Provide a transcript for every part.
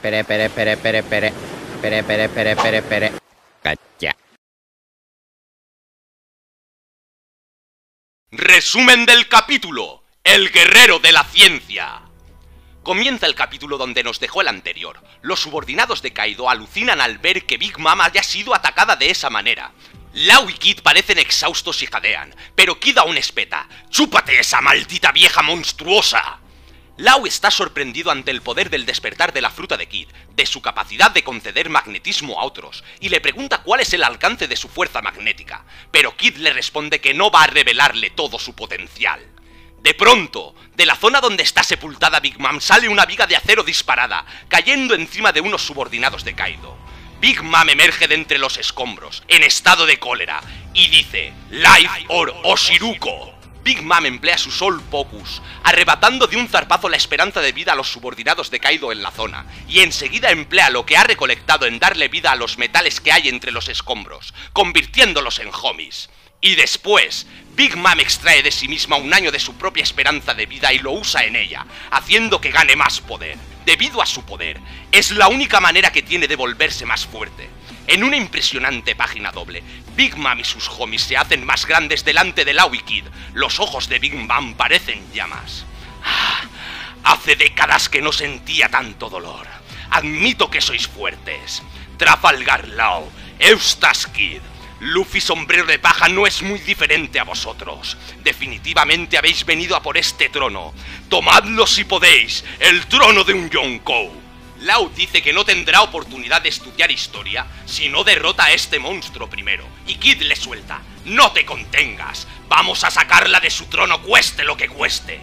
Pere, pere, pere, pere, pere. Pere, pere, pere, pere, pere. Cacha. Resumen del capítulo. El guerrero de la ciencia. Comienza el capítulo donde nos dejó el anterior. Los subordinados de Kaido alucinan al ver que Big Mom haya sido atacada de esa manera. Lau y Kid parecen exhaustos y jadean, pero Kid aún espeta. ¡Chúpate esa maldita vieja monstruosa! Lau está sorprendido ante el poder del despertar de la fruta de Kid, de su capacidad de conceder magnetismo a otros, y le pregunta cuál es el alcance de su fuerza magnética, pero Kid le responde que no va a revelarle todo su potencial. De pronto, de la zona donde está sepultada Big Mom sale una viga de acero disparada, cayendo encima de unos subordinados de Kaido. Big Mom emerge de entre los escombros, en estado de cólera, y dice, Life or Oshiruko. Big Mom emplea su Soul Pocus, arrebatando de un zarpazo la esperanza de vida a los subordinados de Kaido en la zona, y enseguida emplea lo que ha recolectado en darle vida a los metales que hay entre los escombros, convirtiéndolos en homies. Y después, Big Mom extrae de sí misma un año de su propia esperanza de vida y lo usa en ella, haciendo que gane más poder. Debido a su poder, es la única manera que tiene de volverse más fuerte. En una impresionante página doble, Big Mom y sus homies se hacen más grandes delante de Lau y Kid. Los ojos de Big Mom parecen llamas. Ah, hace décadas que no sentía tanto dolor. Admito que sois fuertes. Trafalgar Lau, Eustace Kid, Luffy Sombrero de Paja no es muy diferente a vosotros. Definitivamente habéis venido a por este trono. Tomadlo si podéis, el trono de un Yonkou. Lau dice que no tendrá oportunidad de estudiar historia si no derrota a este monstruo primero. Y Kid le suelta, no te contengas, vamos a sacarla de su trono cueste lo que cueste.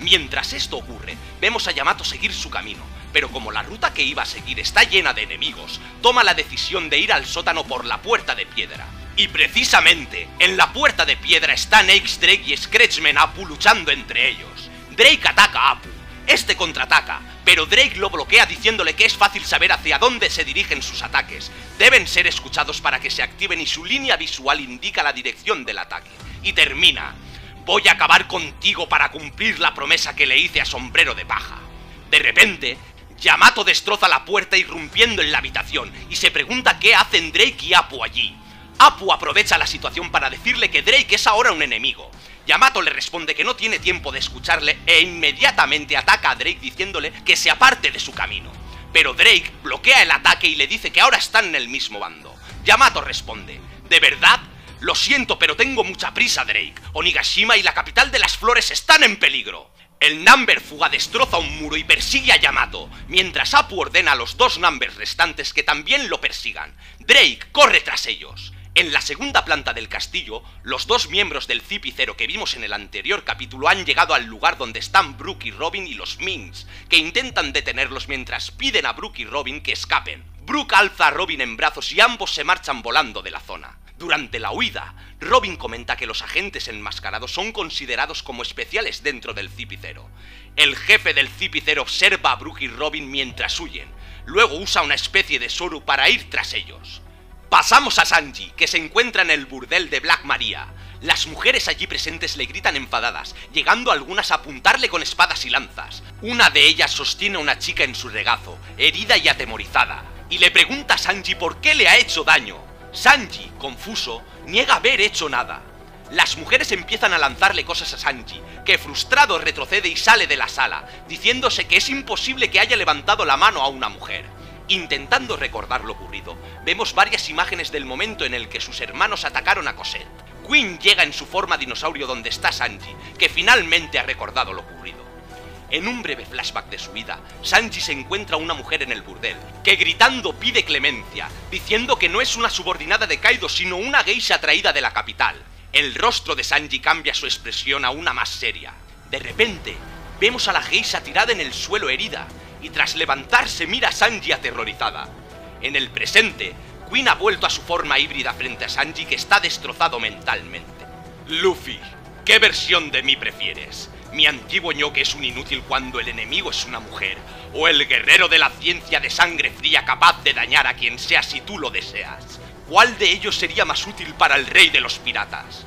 Mientras esto ocurre, vemos a Yamato seguir su camino, pero como la ruta que iba a seguir está llena de enemigos, toma la decisión de ir al sótano por la puerta de piedra. Y precisamente, en la puerta de piedra están Axe Drake y Scratchman Apu luchando entre ellos. Drake ataca a Apu, este contraataca, pero Drake lo bloquea diciéndole que es fácil saber hacia dónde se dirigen sus ataques. Deben ser escuchados para que se activen y su línea visual indica la dirección del ataque. Y termina. Voy a acabar contigo para cumplir la promesa que le hice a Sombrero de Paja. De repente, Yamato destroza la puerta irrumpiendo en la habitación y se pregunta qué hacen Drake y Apu allí. Apu aprovecha la situación para decirle que Drake es ahora un enemigo. Yamato le responde que no tiene tiempo de escucharle e inmediatamente ataca a Drake diciéndole que se aparte de su camino. Pero Drake bloquea el ataque y le dice que ahora están en el mismo bando. Yamato responde, ¿de verdad? Lo siento, pero tengo mucha prisa, Drake. Onigashima y la capital de las flores están en peligro. El Number Fuga destroza un muro y persigue a Yamato, mientras Apu ordena a los dos Numbers restantes que también lo persigan. Drake corre tras ellos. En la segunda planta del castillo, los dos miembros del Cipicero que vimos en el anterior capítulo han llegado al lugar donde están Brook y Robin y los Minks, que intentan detenerlos mientras piden a Brook y Robin que escapen. Brook alza a Robin en brazos y ambos se marchan volando de la zona. Durante la huida, Robin comenta que los agentes enmascarados son considerados como especiales dentro del Cipicero. El jefe del Cipicero observa a Brook y Robin mientras huyen, luego usa una especie de Soru para ir tras ellos. Pasamos a Sanji, que se encuentra en el burdel de Black Maria. Las mujeres allí presentes le gritan enfadadas, llegando algunas a apuntarle con espadas y lanzas. Una de ellas sostiene a una chica en su regazo, herida y atemorizada, y le pregunta a Sanji por qué le ha hecho daño. Sanji, confuso, niega haber hecho nada. Las mujeres empiezan a lanzarle cosas a Sanji, que frustrado retrocede y sale de la sala, diciéndose que es imposible que haya levantado la mano a una mujer. Intentando recordar lo ocurrido, vemos varias imágenes del momento en el que sus hermanos atacaron a Cosette. Queen llega en su forma dinosaurio donde está Sanji, que finalmente ha recordado lo ocurrido. En un breve flashback de su vida, Sanji se encuentra a una mujer en el burdel, que gritando pide clemencia, diciendo que no es una subordinada de Kaido, sino una geisha traída de la capital. El rostro de Sanji cambia su expresión a una más seria. De repente, vemos a la geisha tirada en el suelo herida, y tras levantarse mira a Sanji aterrorizada. En el presente, Queen ha vuelto a su forma híbrida frente a Sanji que está destrozado mentalmente. Luffy, ¿qué versión de mí prefieres? ¿Mi antiguo ño que es un inútil cuando el enemigo es una mujer? ¿O el guerrero de la ciencia de sangre fría capaz de dañar a quien sea si tú lo deseas? ¿Cuál de ellos sería más útil para el rey de los piratas?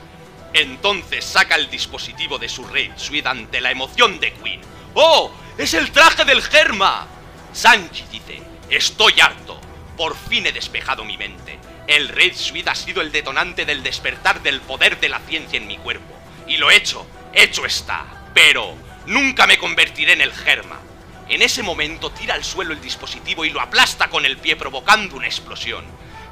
Entonces saca el dispositivo de su rey Suid ante la emoción de Queen. ¡Oh! ¡Es el traje del Germa! Sanji dice, estoy harto. Por fin he despejado mi mente. El Red Suite ha sido el detonante del despertar del poder de la ciencia en mi cuerpo. Y lo he hecho, hecho está. Pero nunca me convertiré en el Germa. En ese momento tira al suelo el dispositivo y lo aplasta con el pie provocando una explosión.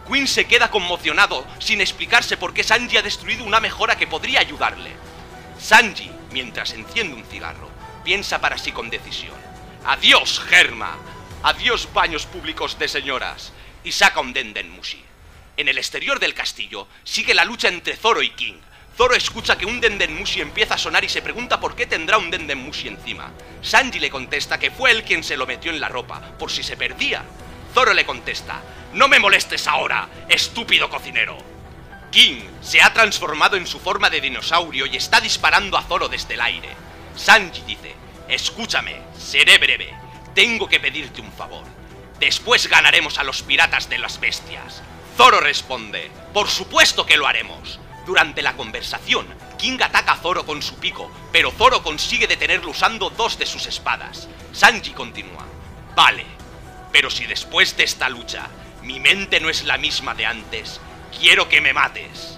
Quinn se queda conmocionado sin explicarse por qué Sanji ha destruido una mejora que podría ayudarle. Sanji, mientras enciende un cigarro, piensa para sí con decisión. Adiós, Germa. Adiós, baños públicos de señoras. Y saca un Denden Mushi. En el exterior del castillo sigue la lucha entre Zoro y King. Zoro escucha que un Denden Mushi empieza a sonar y se pregunta por qué tendrá un Denden Mushi encima. Sanji le contesta que fue él quien se lo metió en la ropa, por si se perdía. Zoro le contesta, no me molestes ahora, estúpido cocinero. King se ha transformado en su forma de dinosaurio y está disparando a Zoro desde el aire. Sanji dice, escúchame, seré breve, tengo que pedirte un favor. Después ganaremos a los piratas de las bestias. Zoro responde, por supuesto que lo haremos. Durante la conversación, King ataca a Zoro con su pico, pero Zoro consigue detenerlo usando dos de sus espadas. Sanji continúa, vale, pero si después de esta lucha mi mente no es la misma de antes, quiero que me mates.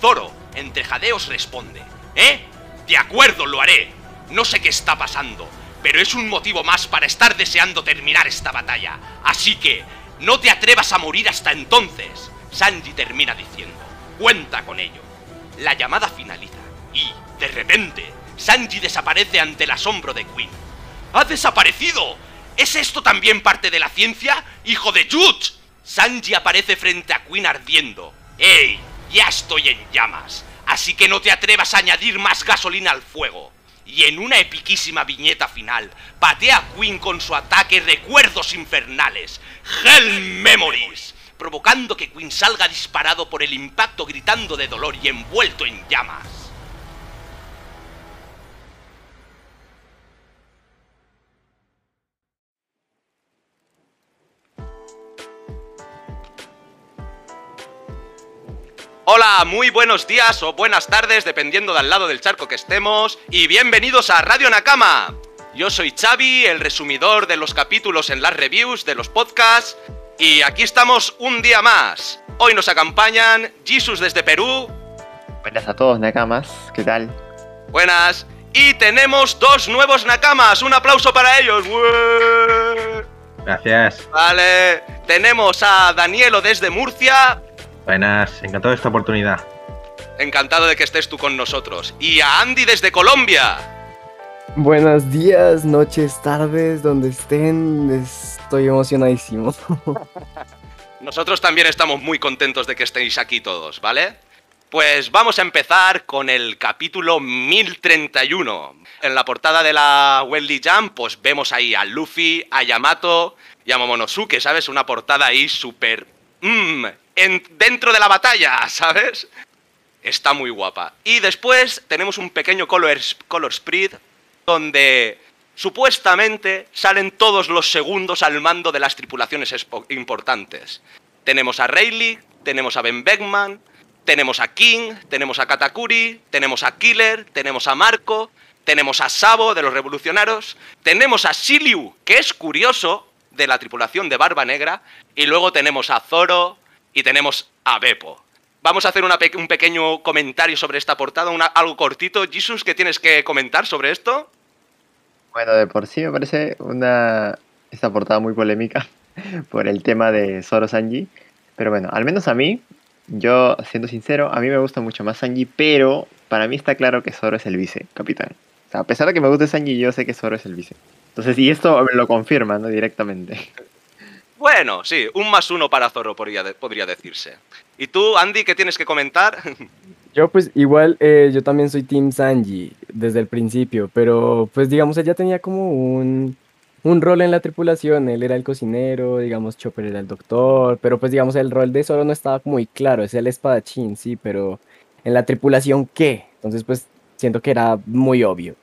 Zoro, entre jadeos, responde, ¿eh? De acuerdo, lo haré. No sé qué está pasando, pero es un motivo más para estar deseando terminar esta batalla. Así que, no te atrevas a morir hasta entonces. Sanji termina diciendo, cuenta con ello. La llamada finaliza y, de repente, Sanji desaparece ante el asombro de Queen. ¡Ha desaparecido! ¿Es esto también parte de la ciencia? ¡Hijo de Jutch! Sanji aparece frente a Queen ardiendo. ¡Ey! Ya estoy en llamas. Así que no te atrevas a añadir más gasolina al fuego. Y en una epiquísima viñeta final, patea a Queen con su ataque Recuerdos Infernales, Hell Memories, provocando que Queen salga disparado por el impacto gritando de dolor y envuelto en llamas. Hola, muy buenos días o buenas tardes, dependiendo del lado del charco que estemos, y bienvenidos a Radio Nakama. Yo soy Xavi, el resumidor de los capítulos en las reviews de los podcasts, y aquí estamos un día más. Hoy nos acompañan Jesus desde Perú. Buenas a todos, Nakamas, ¿qué tal? Buenas. Y tenemos dos nuevos Nakamas, un aplauso para ellos. Gracias. Vale, tenemos a Danielo desde Murcia. Buenas, encantado de esta oportunidad. Encantado de que estés tú con nosotros. Y a Andy desde Colombia. Buenos días, noches, tardes, donde estén. Estoy emocionadísimo. Nosotros también estamos muy contentos de que estéis aquí todos, ¿vale? Pues vamos a empezar con el capítulo 1031. En la portada de la Welly Jam, pues vemos ahí a Luffy, a Yamato y a Momonosuke, ¿sabes? Una portada ahí súper... Mmm, en, dentro de la batalla, ¿sabes? Está muy guapa. Y después tenemos un pequeño color, color spread donde supuestamente salen todos los segundos al mando de las tripulaciones importantes. Tenemos a Rayleigh, tenemos a Ben Beckman, tenemos a King, tenemos a Katakuri, tenemos a Killer, tenemos a Marco, tenemos a Sabo de los revolucionarios, tenemos a Shiryu, que es curioso, de la tripulación de Barba Negra, y luego tenemos a Zoro y tenemos a Beppo. Vamos a hacer una pe- un pequeño comentario sobre esta portada, una- algo cortito. Jesus, ¿qué tienes que comentar sobre esto? Bueno, de por sí me parece una esta portada muy polémica por el tema de Zoro Sanji. Pero bueno, al menos a mí, yo siendo sincero, a mí me gusta mucho más Sanji, pero para mí está claro que Zoro es el vice, capitán. O sea, a pesar de que me guste Sanji, yo sé que Zoro es el vice. Entonces, y esto lo confirma, ¿no? Directamente. Bueno, sí, un más uno para Zoro podría, de- podría decirse. ¿Y tú, Andy, qué tienes que comentar? Yo pues igual, eh, yo también soy Team Sanji desde el principio, pero pues digamos, ella tenía como un, un rol en la tripulación, él era el cocinero, digamos, Chopper era el doctor, pero pues digamos, el rol de Zoro no estaba muy claro, es el espadachín, sí, pero en la tripulación, ¿qué? Entonces pues siento que era muy obvio.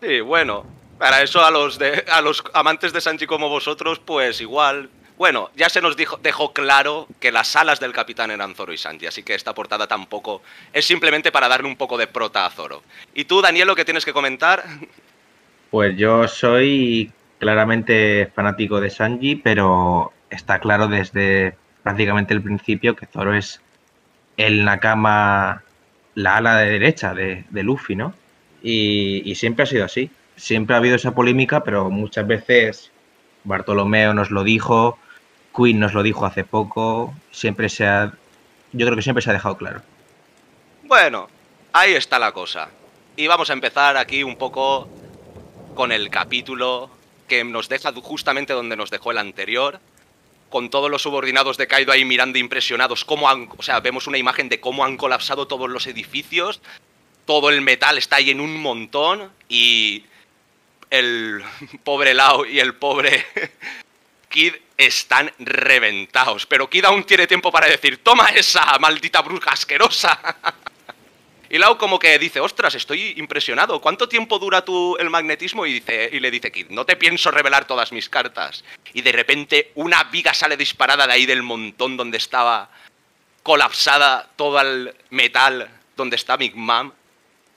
Sí, bueno, para eso a los, de, a los amantes de Sanji como vosotros, pues igual. Bueno, ya se nos dejó claro que las alas del capitán eran Zoro y Sanji, así que esta portada tampoco es simplemente para darle un poco de prota a Zoro. ¿Y tú, Danielo, qué tienes que comentar? Pues yo soy claramente fanático de Sanji, pero está claro desde prácticamente el principio que Zoro es el Nakama, la ala de derecha de, de Luffy, ¿no? Y siempre ha sido así. Siempre ha habido esa polémica, pero muchas veces Bartolomeo nos lo dijo, Queen nos lo dijo hace poco, siempre se ha, yo creo que siempre se ha dejado claro. Bueno, ahí está la cosa. Y vamos a empezar aquí un poco con el capítulo que nos deja justamente donde nos dejó el anterior, con todos los subordinados de Kaido ahí mirando impresionados cómo han, o sea, vemos una imagen de cómo han colapsado todos los edificios, todo el metal está ahí en un montón y el pobre Lao y el pobre Kid están reventados, pero Kid aún tiene tiempo para decir, toma esa maldita bruja asquerosa. Y Lau como que dice, ostras, estoy impresionado. ¿Cuánto tiempo dura tu el magnetismo? Y, dice, y le dice Kid, no te pienso revelar todas mis cartas. Y de repente una viga sale disparada de ahí del montón donde estaba colapsada todo el metal donde está Big Mom.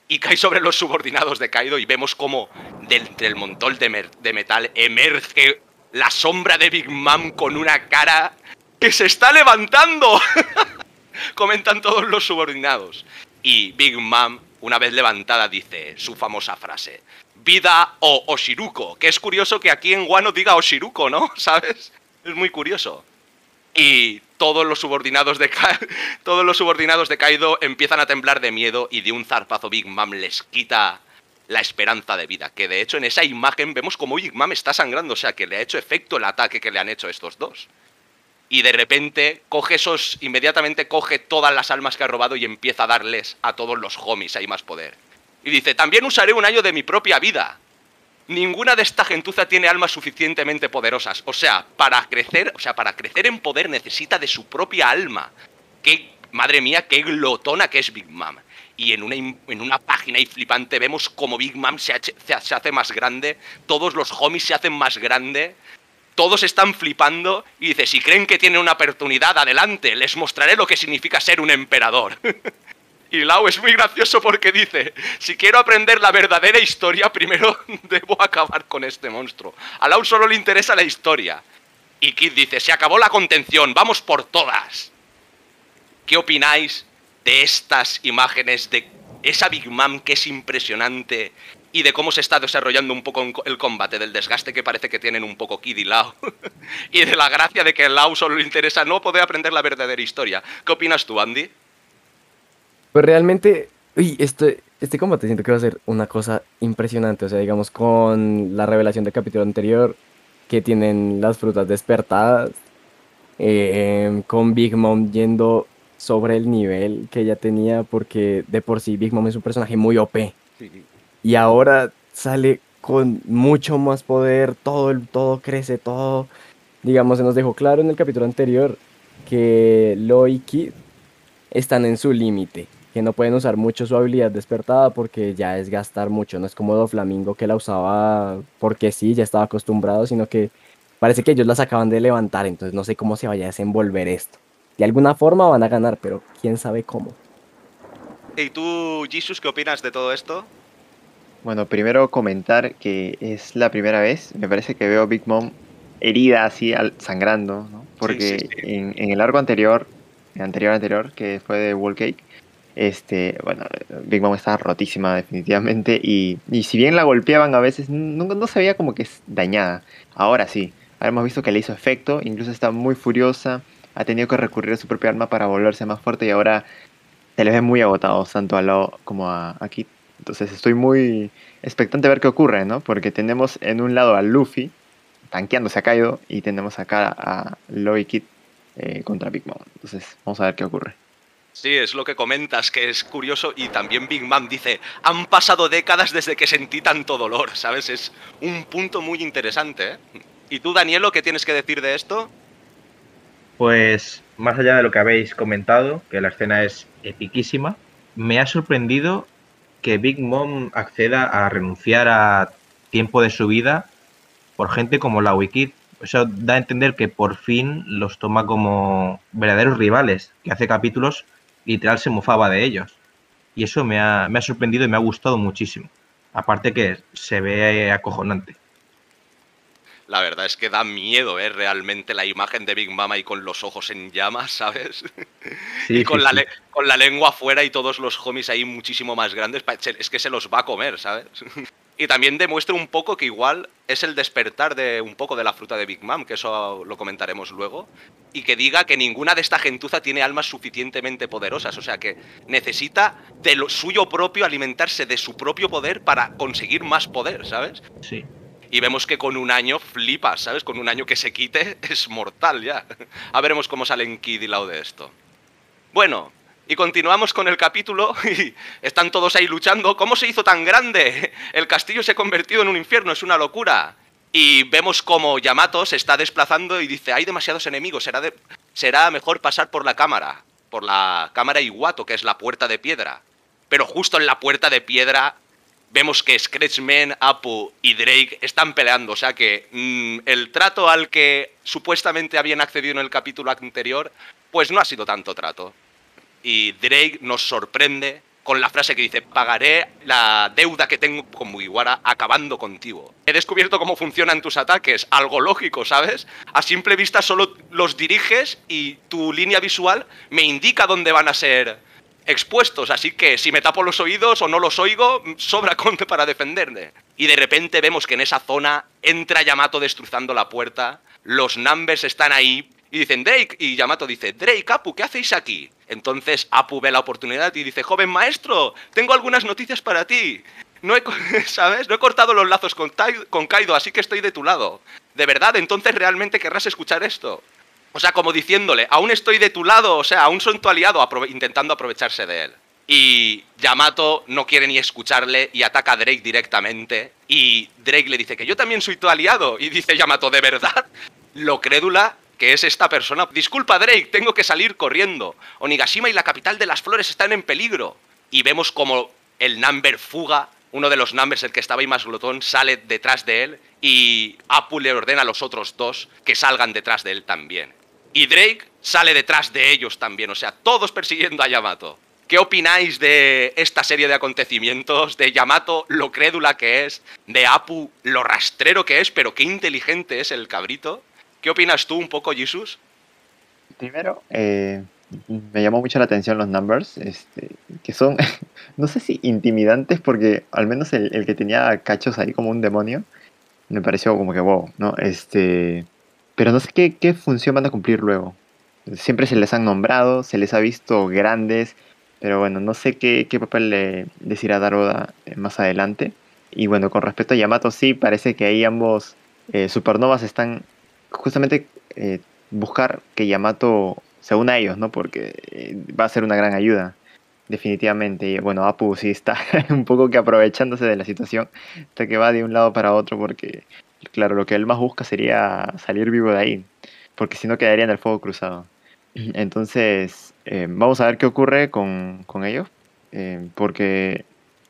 Y cae sobre los subordinados de Kaido y vemos como del, del montón de, de metal emerge la sombra de Big Mom con una cara que se está levantando. Comentan todos los subordinados. Y Big Mom, una vez levantada, dice su famosa frase: Vida o Oshiruko. Que es curioso que aquí en Wano diga Oshiruko, ¿no? ¿Sabes? Es muy curioso. Y todos los subordinados de Ka- todos los subordinados de Kaido empiezan a temblar de miedo y de un zarpazo Big Mom les quita la esperanza de vida. Que de hecho en esa imagen vemos como Big Mom está sangrando, o sea que le ha hecho efecto el ataque que le han hecho estos dos y de repente coge esos, inmediatamente coge todas las almas que ha robado y empieza a darles a todos los homies ahí más poder. Y dice, también usaré un año de mi propia vida. Ninguna de esta gentuza tiene almas suficientemente poderosas. O sea, para crecer, o sea, para crecer en poder necesita de su propia alma. Qué, madre mía, qué glotona que es Big Mom. Y en una, en una página ahí flipante vemos como Big Mom se- se hace más grande, todos los homies se hacen más grande, todos están flipando y dice, si creen que tienen una oportunidad, adelante, les mostraré lo que significa ser un emperador. y Lau es muy gracioso porque dice, si quiero aprender la verdadera historia, primero debo acabar con este monstruo. A Lau solo le interesa la historia. Y Kid dice, se acabó la contención, vamos por todas. ¿Qué opináis de estas imágenes de esa Big Mom que es impresionante y de cómo se está desarrollando un poco el combate, del desgaste que parece que tienen un poco Kid y Lau y de la gracia de que Lau solo le interesa no poder aprender la verdadera historia? ¿Qué opinas tú, Andy? Pues realmente, uy, este, este combate siento que va a ser una cosa impresionante. O sea, digamos, con la revelación del capítulo anterior, que tienen las frutas despertadas, eh, con Big Mom yendo sobre el nivel que ella tenía, porque de por sí Big Mom es un personaje muy OP. Y ahora sale con mucho más poder, todo, el- todo crece, todo. Digamos, se nos dejó claro en el capítulo anterior que Lo y Kid están en su límite, que no pueden usar mucho su habilidad despertada porque ya es gastar mucho, no es como Doflamingo que la usaba porque sí, ya estaba acostumbrado, sino que parece que ellos las acaban de levantar, entonces no sé cómo se vaya a desenvolver esto. De alguna forma van a ganar, pero quién sabe cómo. ¿Y tú, Jesus, qué opinas de todo esto? Bueno, primero comentar que es la primera vez, me parece que veo a Big Mom herida así, al- sangrando, ¿no? Porque sí, sí. En, en el arco anterior, el anterior anterior, que fue de Wall Cake, este, bueno, Big Mom estaba rotísima definitivamente y, y si bien la golpeaban a veces, no, no se veía como que es dañada. Ahora sí, ahora hemos visto que le hizo efecto, incluso está muy furiosa, ha tenido que recurrir a su propia arma para volverse más fuerte y ahora se les ve muy agotados tanto a Lo como a, a Kid. Entonces estoy muy expectante a ver qué ocurre, ¿no? Porque tenemos en un lado a Luffy tanqueándose a Kaido y tenemos acá a Lo y Kid eh, contra Big Mom. Entonces vamos a ver qué ocurre. Sí, es lo que comentas, que es curioso y también Big Mom dice, han pasado décadas desde que sentí tanto dolor, ¿sabes? Es un punto muy interesante, ¿eh? ¿Y tú, Danielo, qué tienes que decir de esto? Pues más allá de lo que habéis comentado, que la escena es epiquísima, me ha sorprendido que Big Mom acceda a renunciar a tiempo de su vida por gente como la Wikid. Eso da a entender que por fin los toma como verdaderos rivales, que hace capítulos literal se mofaba de ellos. Y eso me ha, me ha sorprendido y me ha gustado muchísimo. Aparte que se ve acojonante. La verdad es que da miedo, ¿eh? Realmente la imagen de Big Mama y con los ojos en llamas, ¿sabes? Sí, y con, sí, la sí. con la lengua afuera y todos los homies ahí muchísimo más grandes. Es que se los va a comer, ¿sabes? y también demuestra un poco que igual es el despertar de un poco de la fruta de Big Mom, que eso lo comentaremos luego. Y que diga que ninguna de esta gentuza tiene almas suficientemente poderosas. O sea que necesita de lo suyo propio alimentarse de su propio poder para conseguir más poder, ¿sabes? Sí. Y vemos que con un año flipas, ¿sabes? Con un año que se quite es mortal ya. A veremos cómo salen Kid y Lao de esto. Bueno, y continuamos con el capítulo y están todos ahí luchando. ¿Cómo se hizo tan grande? El castillo se ha convertido en un infierno, es una locura. Y vemos como Yamato se está desplazando y dice, hay demasiados enemigos, será, mejor pasar por la cámara, por la cámara Iwato, que es la puerta de piedra. Pero justo en la puerta de piedra vemos que Scratchman, Apu y Drake están peleando. O sea que mm, el trato al que supuestamente habían accedido en el capítulo anterior, pues no ha sido tanto trato. Y Drake nos sorprende con la frase que dice, pagaré la deuda que tengo con Mugiwara acabando contigo. He descubierto cómo funcionan tus ataques, algo lógico, ¿sabes? A simple vista solo los diriges y tu línea visual me indica dónde van a ser expuestos, así que si me tapo los oídos o no los oigo, sobra conte para defenderme. Y de repente vemos que en esa zona entra Yamato destrozando la puerta, los numbers están ahí y dicen Drake, y Yamato dice, Drake, Apu, ¿qué hacéis aquí? Entonces Apu ve la oportunidad y dice, joven maestro, tengo algunas noticias para ti. No he, ¿sabes? No he cortado los lazos con, con Kaido, así que estoy de tu lado. ¿De verdad? Entonces realmente querrás escuchar esto. O sea, como diciéndole, aún estoy de tu lado, o sea, aún soy tu aliado, intentando aprovecharse de él. Y Yamato no quiere ni escucharle y ataca a Drake directamente. Y Drake le dice que yo también soy tu aliado. Y dice Yamato, ¿de verdad? Lo crédula que es esta persona. Disculpa, Drake, tengo que salir corriendo. Onigashima y la capital de las flores están en peligro. Y vemos como el number fuga, uno de los numbers, el que estaba ahí más glotón, sale detrás de él. Y Apu le ordena a los otros dos que salgan detrás de él también. Y Drake sale detrás de ellos también, o sea, todos persiguiendo a Yamato. ¿Qué opináis de esta serie de acontecimientos? De Yamato, lo crédula que es, de Apu, lo rastrero que es, pero qué inteligente es el cabrito. ¿Qué opinas tú un poco, Jesus? Primero, eh, me llamó mucho la atención los numbers, este, que son, no sé si intimidantes, porque al menos el, que tenía cachos ahí como un demonio, me pareció como que wow, ¿no? Este, pero no sé qué, función van a cumplir luego. Siempre se les han nombrado, se les ha visto grandes, pero bueno, no sé qué, papel le, les irá a dar eh, más adelante. Y bueno, con respecto a Yamato, sí, parece que ahí ambos eh, supernovas están justamente eh, buscar que Yamato se una a ellos, ¿no? Porque eh, va a ser una gran ayuda, definitivamente. Y bueno, Apu sí está un poco que aprovechándose de la situación, hasta que va de un lado para otro, porque, claro, lo que él más busca sería salir vivo de ahí, porque si no quedaría en el fuego cruzado. Entonces, eh, vamos a ver qué ocurre con, con ellos, porque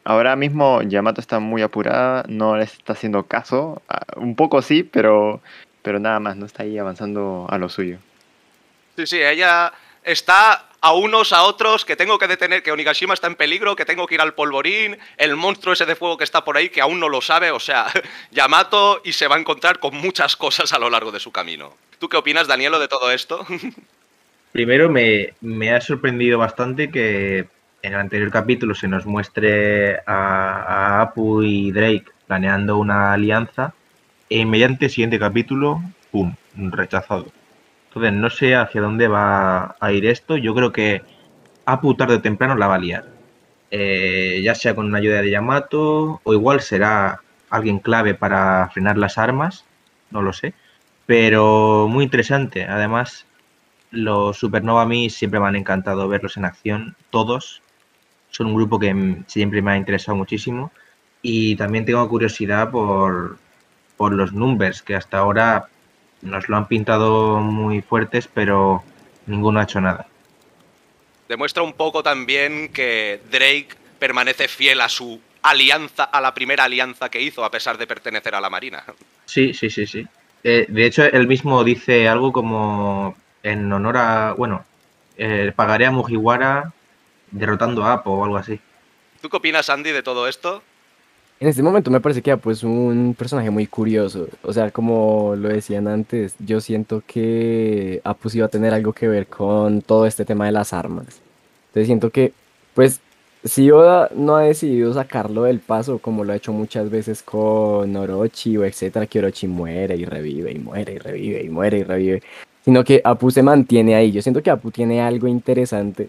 ahora mismo Yamato está muy apurada, no le está haciendo caso, ah, un poco sí, pero, pero nada más, no está ahí avanzando a lo suyo. Sí, sí, ella está a unos, a otros, que tengo que detener, que Onigashima está en peligro, que tengo que ir al polvorín, el monstruo ese de fuego que está por ahí, que aún no lo sabe, o sea, Yamato y se va a encontrar con muchas cosas a lo largo de su camino. ¿Tú qué opinas, Danielo, de todo esto? Primero me, me ha sorprendido bastante que en el anterior capítulo se nos muestre a, a Apu y Drake planeando una alianza e inmediatamente el siguiente capítulo, ¡pum!, rechazado. Entonces no sé hacia dónde va a ir esto. Yo creo que Apu tarde temprano la va a liar. Eh, ya sea con una ayuda de Yamato o igual será alguien clave para frenar las armas, no lo sé. Pero muy interesante. Además, los Supernova a mí siempre me han encantado verlos en acción, todos. Son un grupo que siempre me ha interesado muchísimo. Y también tengo curiosidad por, por los numbers, que hasta ahora nos lo han pintado muy fuertes, pero ninguno ha hecho nada. Demuestra un poco también que Drake permanece fiel a su alianza, a la primera alianza que hizo, a pesar de pertenecer a la Marina. Sí, sí, sí, sí. Eh, de hecho, él mismo dice algo como en honor a, bueno, eh, pagaré a Mugiwara derrotando a Apo o algo así. ¿Tú qué opinas, Andy, de todo esto? En este momento me parece que Apu es un personaje muy curioso. O sea, como lo decían antes, yo siento que Apu sí va a tener algo que ver con todo este tema de las armas. Entonces siento que, pues, si Oda no ha decidido sacarlo del paso, como lo ha hecho muchas veces con Orochi o etcétera, que Orochi muere y revive y muere y revive y muere y revive, sino que Apu se mantiene ahí. Yo siento que Apu tiene algo interesante,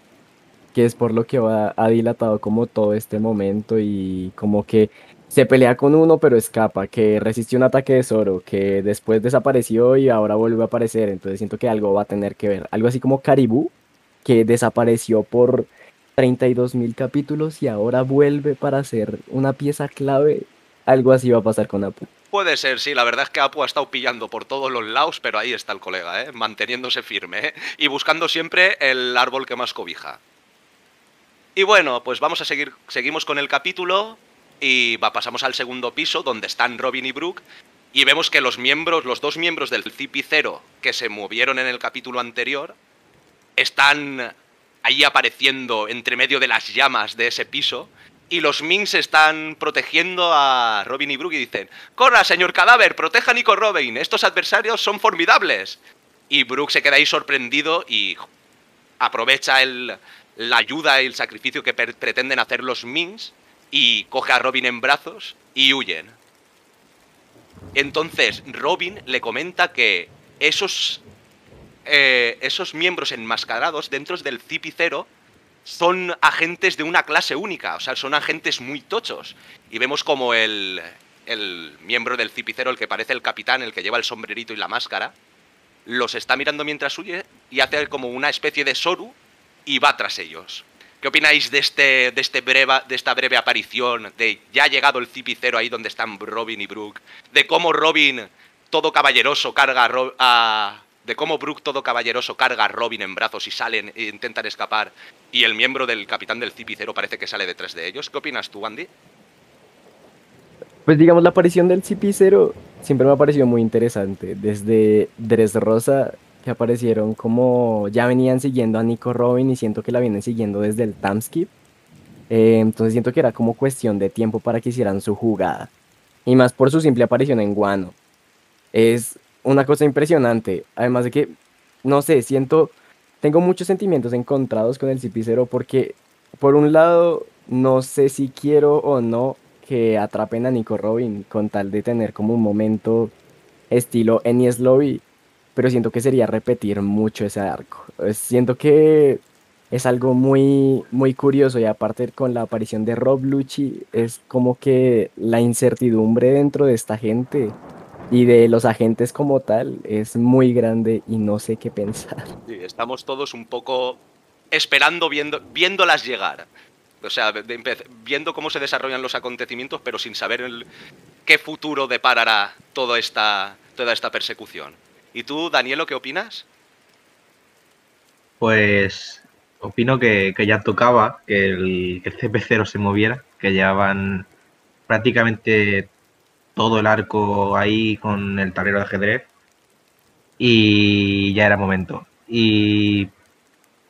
que es por lo que Oda ha dilatado como todo este momento y como que se pelea con uno pero escapa, que resistió un ataque de Zoro, que después desapareció y ahora vuelve a aparecer, entonces siento que algo va a tener que ver. Algo así como Caribou, que desapareció por 32 mil capítulos y ahora vuelve para ser una pieza clave. Algo así va a pasar con Apu. Puede ser, sí, la verdad es que Apu ha estado pillando por todos los lados, pero ahí está el colega, ¿eh? manteniéndose firme ¿eh? y buscando siempre el árbol que más cobija. Y bueno, pues vamos a seguir, seguimos con el capítulo y pasamos al segundo piso donde están Robin y Brooke y vemos que los miembros, los dos miembros del CP0 que se movieron en el capítulo anterior, están ahí apareciendo entre medio de las llamas de ese piso y los Minks están protegiendo a Robin y Brooke y dicen, corra, señor cadáver, proteja a Nico Robin, estos adversarios son formidables. Y Brooke se queda ahí sorprendido y aprovecha la ayuda y el sacrificio que pretenden hacer los Minks y coge a Robin en brazos y huyen. Entonces Robin le comenta que esos, eh, esos miembros enmascarados dentro del Cipicero son agentes de una clase única, o sea, son agentes muy tochos. Y vemos como el, el miembro del Cipicero, el que parece el capitán, el que lleva el sombrerito y la máscara, los está mirando mientras huye y hace como una especie de Soru y va tras ellos. ¿Qué opináis de, este, de, este de esta breve aparición? De ya ha llegado el Cipicero ahí donde están Robin y Brooke. De cómo Robin, todo caballeroso, carga a, Ro- De cómo Brooke, todo caballeroso, carga a Robin en brazos y salen e intentan escapar. Y el miembro del capitán del Cipicero parece que sale detrás de ellos. ¿Qué opinas tú, Andy? Pues digamos, la aparición del CP0 siempre me ha parecido muy interesante. Desde Dressrosa, que aparecieron como ya venían siguiendo a Nico Robin y siento que la vienen siguiendo desde el Tamskip. Eh, entonces siento que era como cuestión de tiempo para que hicieran su jugada. Y más por su simple aparición en Guano. Es una cosa impresionante. Además de que, no sé, siento, tengo muchos sentimientos encontrados con el CP0 porque, por un lado, no sé si quiero o no que atrapen a Nico Robin con tal de tener como un momento estilo Enies Lobby, pero siento que sería repetir mucho ese arco. Eh, Siento que es algo muy, muy curioso y aparte con la aparición de Rob Lucci es como que la incertidumbre dentro de esta gente y de los agentes como tal es muy grande y no sé qué pensar. Sí, estamos todos un poco esperando, viendo, viéndolas llegar. O sea, viendo cómo se desarrollan los acontecimientos, pero sin saber el- qué futuro deparará toda esta, toda esta persecución. ¿Y tú, Danielo, qué opinas? Pues opino que, que ya tocaba que el, que el CP0 se moviera, que llevaban prácticamente todo el arco ahí con el tablero de ajedrez y ya era momento. Y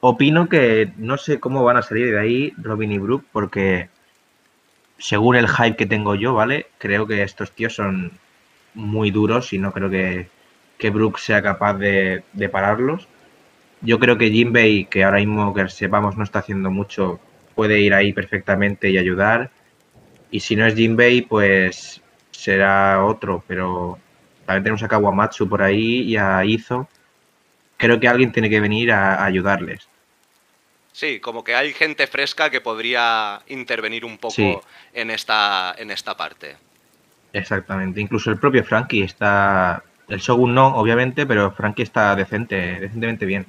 opino que no sé cómo van a salir de ahí Robin y Brooke porque según el hype que tengo yo, ¿vale? Creo que estos tíos son muy duros y no creo que, que Brooke sea capaz de, de pararlos. Yo creo que Jinbei, que ahora mismo que sepamos no está haciendo mucho, puede ir ahí perfectamente y ayudar. Y si no es Jinbei, pues será otro, pero también tenemos a Kawamatsu por ahí y a Izo. Creo que alguien tiene que venir a, a ayudarles. Sí, como que hay gente fresca que podría intervenir un poco Sí. en, esta, en esta parte. Exactamente. Incluso el propio Frankie está. El Shogun no, obviamente, pero Frankie está decente, decentemente bien.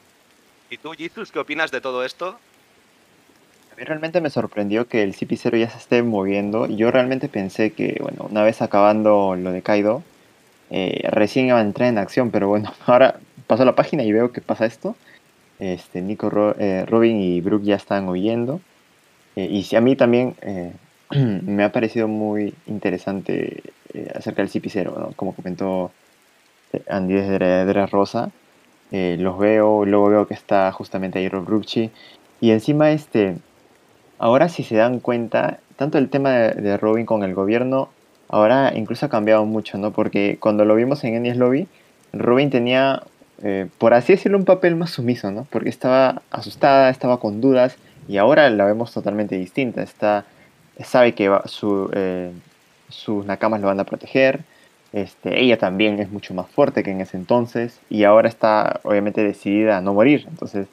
¿Y tú, Jesus, qué opinas de todo esto? A mí realmente me sorprendió que el CP0 ya se esté moviendo. Yo realmente pensé que, bueno, una vez acabando lo de Kaido, eh, recién iba a entrar en acción, pero bueno, ahora paso a la página y veo que pasa esto. Este, Nico, Ro- eh, Robin y Brooke ya están huyendo. Eh, y a mí también eh, me ha parecido muy interesante eh, acerca del CP0, ¿no? Como comentó Andy desde Dre Rosa. Eh, los veo, luego veo que está justamente ahí Rob Rucci. Y encima este, ahora si se dan cuenta, tanto el tema de, Robin con el gobierno, ahora incluso ha cambiado mucho, ¿no? Porque cuando lo vimos en Enies Lobby, Robin tenía, eh, por así decirlo, un papel más sumiso, ¿no? Porque estaba asustada, estaba con dudas, y ahora la vemos totalmente distinta. Está, sabe que eh, sus nakamas lo van a proteger. Este, ella también es mucho más fuerte que en ese entonces y ahora está obviamente decidida a no morir. Entonces,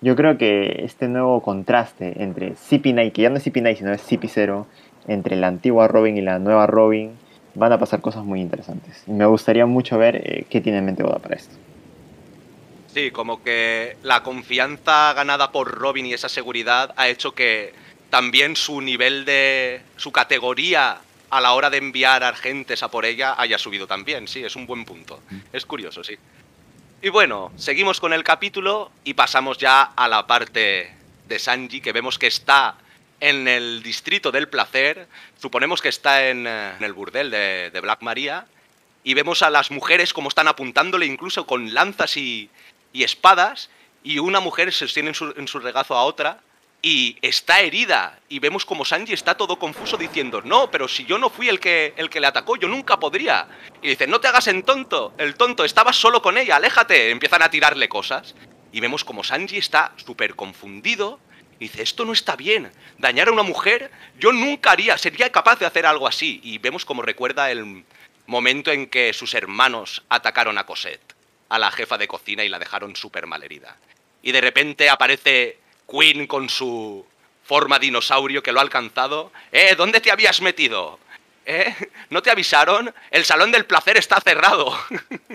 yo creo que este nuevo contraste entre CP9, que ya no es CP9 sino es CP0, entre la antigua Robin y la nueva Robin, van a pasar cosas muy interesantes. Y me gustaría mucho ver eh, qué tiene en mente Oda para esto. Sí, como que la confianza ganada por Robin y esa seguridad ha hecho que también su nivel de. su categoría a la hora de enviar agentes a por ella haya subido también. Sí, es un buen punto. Es curioso, sí. Y bueno, seguimos con el capítulo y pasamos ya a la parte de Sanji, que vemos que está en el distrito del placer. Suponemos que está en, eh, en el burdel de, de Black Maria. Y vemos a las mujeres como están apuntándole incluso con lanzas y, y espadas. Y una mujer se sostiene en su, en su regazo a otra y está herida. Y vemos como Sanji está todo confuso diciendo, no, pero si yo no fui el que, el que le atacó, yo nunca podría. Y dice, no te hagas en tonto, el tonto, estabas solo con ella, aléjate. Empiezan a tirarle cosas. Y vemos como Sanji está súper confundido. Y dice, esto no está bien. Dañar a una mujer, yo nunca haría, sería capaz de hacer algo así. Y vemos como recuerda el momento en que sus hermanos atacaron a Cosette, a la jefa de cocina, y la dejaron súper mal herida. Y de repente aparece Queen con su forma dinosaurio que lo ha alcanzado. ¡Eh! ¿Dónde te habías metido? ¿Eh? ¿No te avisaron? El salón del placer está cerrado.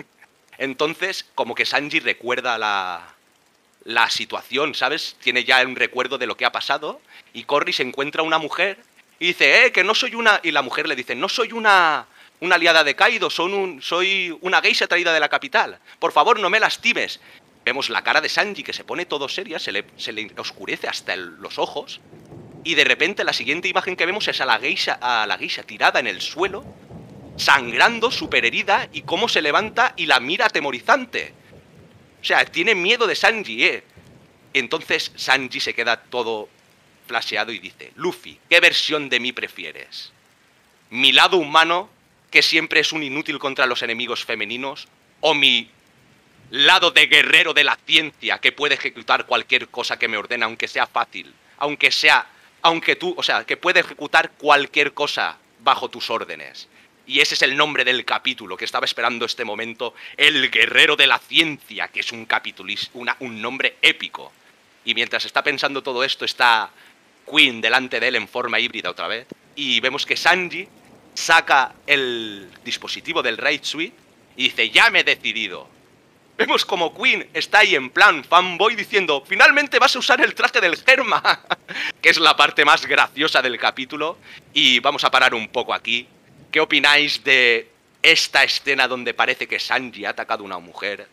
Entonces, como que Sanji recuerda la, la situación, ¿sabes? Tiene ya un recuerdo de lo que ha pasado. Y Corry se encuentra una mujer y dice, eh, que no soy una... Y la mujer le dice, no soy una, una aliada de Kaido, son un, soy una geisha traída de la capital. Por favor, no me lastimes. Vemos la cara de Sanji que se pone todo seria, se le, se le oscurece hasta los ojos. Y de repente la siguiente imagen que vemos es a la geisha, a la tirada en el suelo, sangrando, super herida, y cómo se levanta y la mira atemorizante. O sea, tiene miedo de Sanji, ¿eh? Entonces Sanji se queda todo flasheado y dice, Luffy, ¿qué versión de mí prefieres? ¿Mi lado humano, que siempre es un inútil contra los enemigos femeninos? ¿O mi lado de guerrero de la ciencia, que puede ejecutar cualquier cosa que me ordena, aunque sea fácil? Aunque sea, aunque tú, o sea, que puede ejecutar cualquier cosa bajo tus órdenes. Y ese es el nombre del capítulo que estaba esperando este momento, El Guerrero de la Ciencia, que es un una, un nombre épico. Y mientras está pensando todo esto, está Queen delante de él en forma híbrida otra vez. Y vemos que Sanji saca el dispositivo del Raid Suite y dice, ya me he decidido. Vemos como Queen está ahí en plan fanboy diciendo, finalmente vas a usar el traje del Germa, que es la parte más graciosa del capítulo. Y vamos a parar un poco aquí. ¿Qué opináis de esta escena donde parece que Sanji ha atacado a una mujer?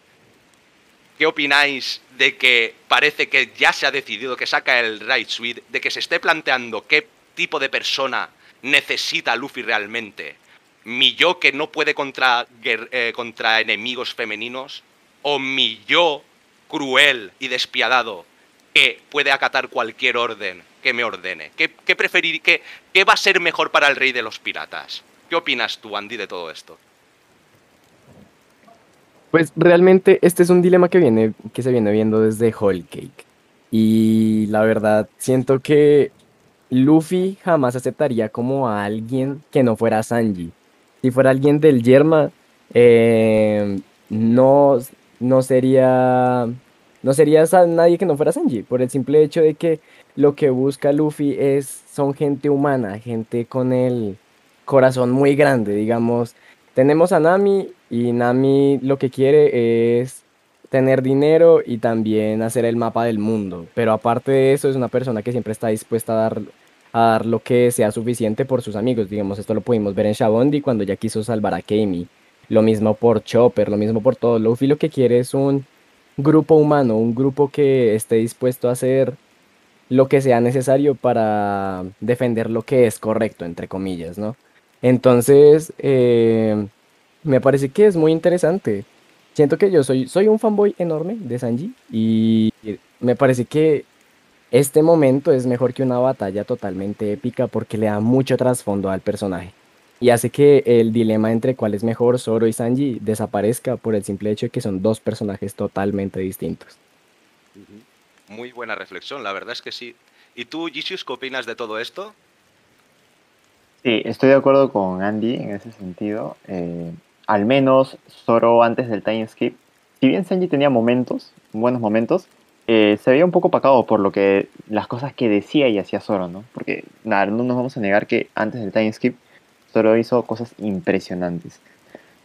¿Qué opináis de que parece que ya se ha decidido que saca el Raid Suite, de que se esté planteando qué tipo de persona necesita Luffy realmente? ¿Mi yo que no puede contra, eh, contra enemigos femeninos? ¿O mi yo cruel y despiadado que puede acatar cualquier orden que me ordene? ¿Qué, preferir, qué, qué va a ser mejor para el rey de los piratas? ¿Qué opinas tú, Andy, de todo esto? Pues realmente este es un dilema que viene, que se viene viendo desde Whole Cake. Y la verdad, siento que Luffy jamás aceptaría como a alguien que no fuera Sanji. Si fuera alguien del Yerma, eh, no, no sería, no sería nadie que no fuera Sanji, por el simple hecho de que lo que busca Luffy es, son gente humana, gente con el corazón muy grande, digamos. Tenemos a Nami y Nami lo que quiere es tener dinero y también hacer el mapa del mundo. Pero aparte de eso es una persona que siempre está dispuesta a dar, a dar lo que sea suficiente por sus amigos. Digamos, esto lo pudimos ver en Shabondi cuando ya quiso salvar a Kami. Lo mismo por Chopper, lo mismo por todo. Luffy lo que quiere es un grupo humano, un grupo que esté dispuesto a hacer lo que sea necesario para defender lo que es correcto, entre comillas, ¿no? Entonces, eh, me parece que es muy interesante. Siento que yo soy, soy un fanboy enorme de Sanji y me parece que este momento es mejor que una batalla totalmente épica porque le da mucho trasfondo al personaje y hace que el dilema entre cuál es mejor, Zoro y Sanji, desaparezca por el simple hecho de que son dos personajes totalmente distintos. Muy buena reflexión, la verdad es que sí. ¿Y tú, Gisius, qué opinas de todo esto? Sí, estoy de acuerdo con Andy en ese sentido. Eh, al menos Zoro antes del time skip, si bien Sanji tenía momentos, buenos momentos, eh, se veía un poco opacado por lo que las cosas que decía y hacía Zoro, ¿no? Porque nada, no nos vamos a negar que antes del time skip Zoro hizo cosas impresionantes.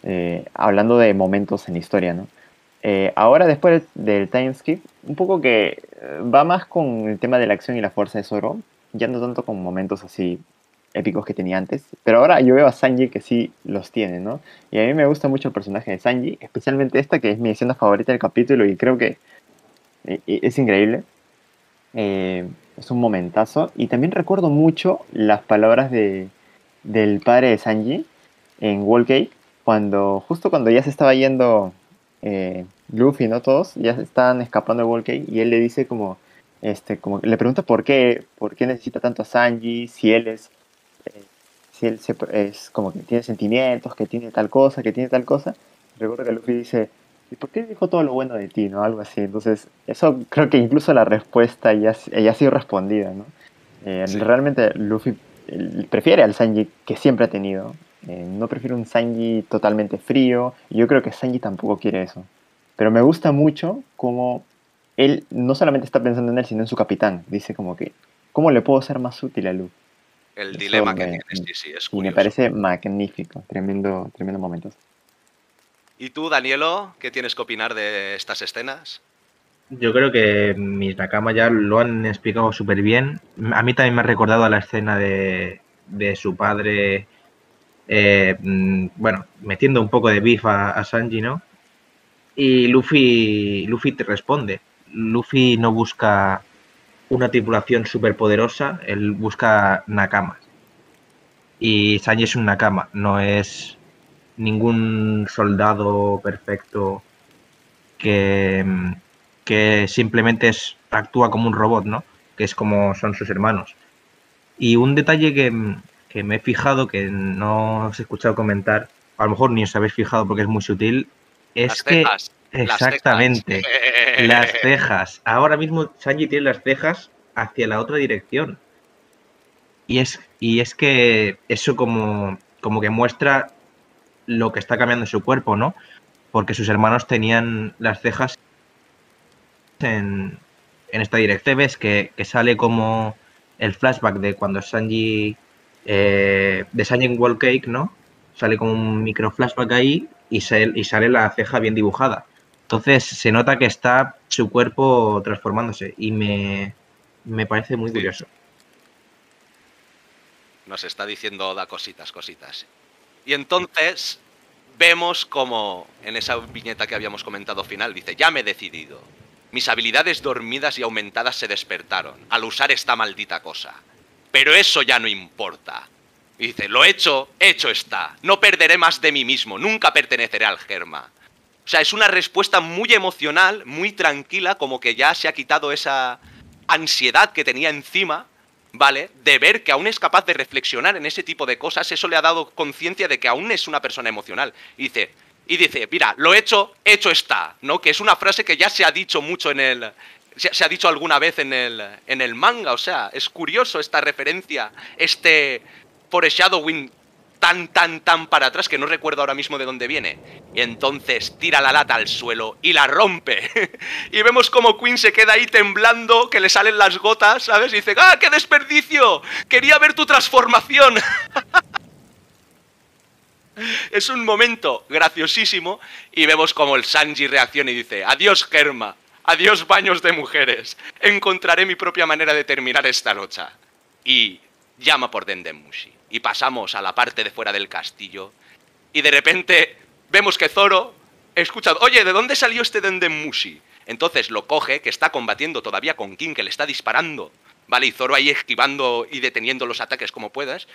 Eh, hablando de momentos en la historia, ¿no? Eh, ahora, después del time skip, un poco que va más con el tema de la acción y la fuerza de Zoro, ya no tanto con momentos así épicos que tenía antes, pero ahora yo veo a Sanji que sí los tiene, ¿no? Y a mí me gusta mucho el personaje de Sanji, especialmente esta que es mi escena favorita del capítulo y creo que es increíble. Eh, es un momentazo. Y también recuerdo mucho las palabras de, del padre de Sanji en Wall Cake, cuando, justo cuando ya se estaba yendo eh, Luffy, ¿no? Todos ya estaban escapando de Wall Cake y él le dice como, este, como, le pregunta por qué, por qué necesita tanto a Sanji, si él es, eh, si él es como que tiene sentimientos, que tiene tal cosa, que tiene tal cosa. Recuerdo que Luffy dice, ¿y por qué dijo todo lo bueno de ti? ¿no? Algo así. Entonces, eso creo que incluso la respuesta ya, ya ha sido respondida, ¿no? Eh, realmente Luffy prefiere al Sanji que siempre ha tenido. Eh, no prefiere un Sanji totalmente frío. Y yo creo que Sanji tampoco quiere eso. Pero me gusta mucho cómo él no solamente está pensando en él, sino en su capitán. Dice como que, ¿cómo le puedo ser más útil a Luffy? El dilema que tiene, sí, sí, es Y me parece magnífico, tremendo, tremendo momento. ¿Y tú, Danielo, qué tienes que opinar de estas escenas? Yo creo que mis Nakama ya lo han explicado súper bien. A mí también me ha recordado a la escena de, su padre, eh, mm, bueno, metiendo un poco de beef a, Sanji, ¿no? Y Luffy, Luffy te responde. Luffy no busca una tripulación súper poderosa, él busca Nakamas. Y Sanji es un Nakama, no es ningún soldado perfecto que, que simplemente es, actúa como un robot, ¿no? Que es como son sus hermanos. Y un detalle que, me he fijado, que no os he escuchado comentar, a lo mejor ni os habéis fijado porque es muy sutil, es que... exactamente. Las cejas. Ahora mismo Sanji tiene las cejas hacia la otra dirección. Y es, y es que eso como, como que muestra lo que está cambiando en su cuerpo, ¿no? Porque sus hermanos tenían las cejas en, en esta dirección. Ves que, sale como el flashback de cuando Sanji. Eh, de Sanji en Wall Cake, ¿no? Sale como un micro flashback ahí y, y sale la ceja bien dibujada. Entonces se nota que está su cuerpo transformándose y me, me parece muy curioso. Nos está diciendo da cositas, cositas. Y entonces vemos como en esa viñeta que habíamos comentado final dice, ya me he decidido. Mis habilidades dormidas y aumentadas se despertaron al usar esta maldita cosa. Pero eso ya no importa. Dice, lo hecho, hecho está. No perderé más de mí mismo, nunca perteneceré al Germa. O sea, es una respuesta muy emocional, muy tranquila, como que ya se ha quitado esa ansiedad que tenía encima ¿vale? De ver que aún es capaz de reflexionar en ese tipo de cosas, eso le ha dado conciencia de que aún es una persona emocional. Dice, y dice, mira, lo hecho, hecho está, ¿no? Que es una frase que ya se ha dicho mucho en el... Se, ha dicho alguna vez en el, en el manga, o sea, es curioso esta referencia, este foreshadowing tan, tan, tan para atrás que no recuerdo ahora mismo de dónde viene. Y entonces tira la lata al suelo y la rompe. y vemos como Queen se queda ahí temblando, que le salen las gotas, ¿sabes? Y dice, ¡ah, qué desperdicio! Quería ver tu transformación. es un momento graciosísimo y vemos como el Sanji reacciona y dice, adiós Germa, adiós baños de mujeres, encontraré mi propia manera de terminar esta lucha. Y llama por Dendemushi y pasamos a la parte de fuera del castillo y de repente vemos que Zoro escucha, oye, ¿de dónde salió este Dendemushi? Entonces lo coge, que está combatiendo todavía con King, que le está disparando, ¿vale? Y Zoro ahí esquivando y deteniendo los ataques como puedas.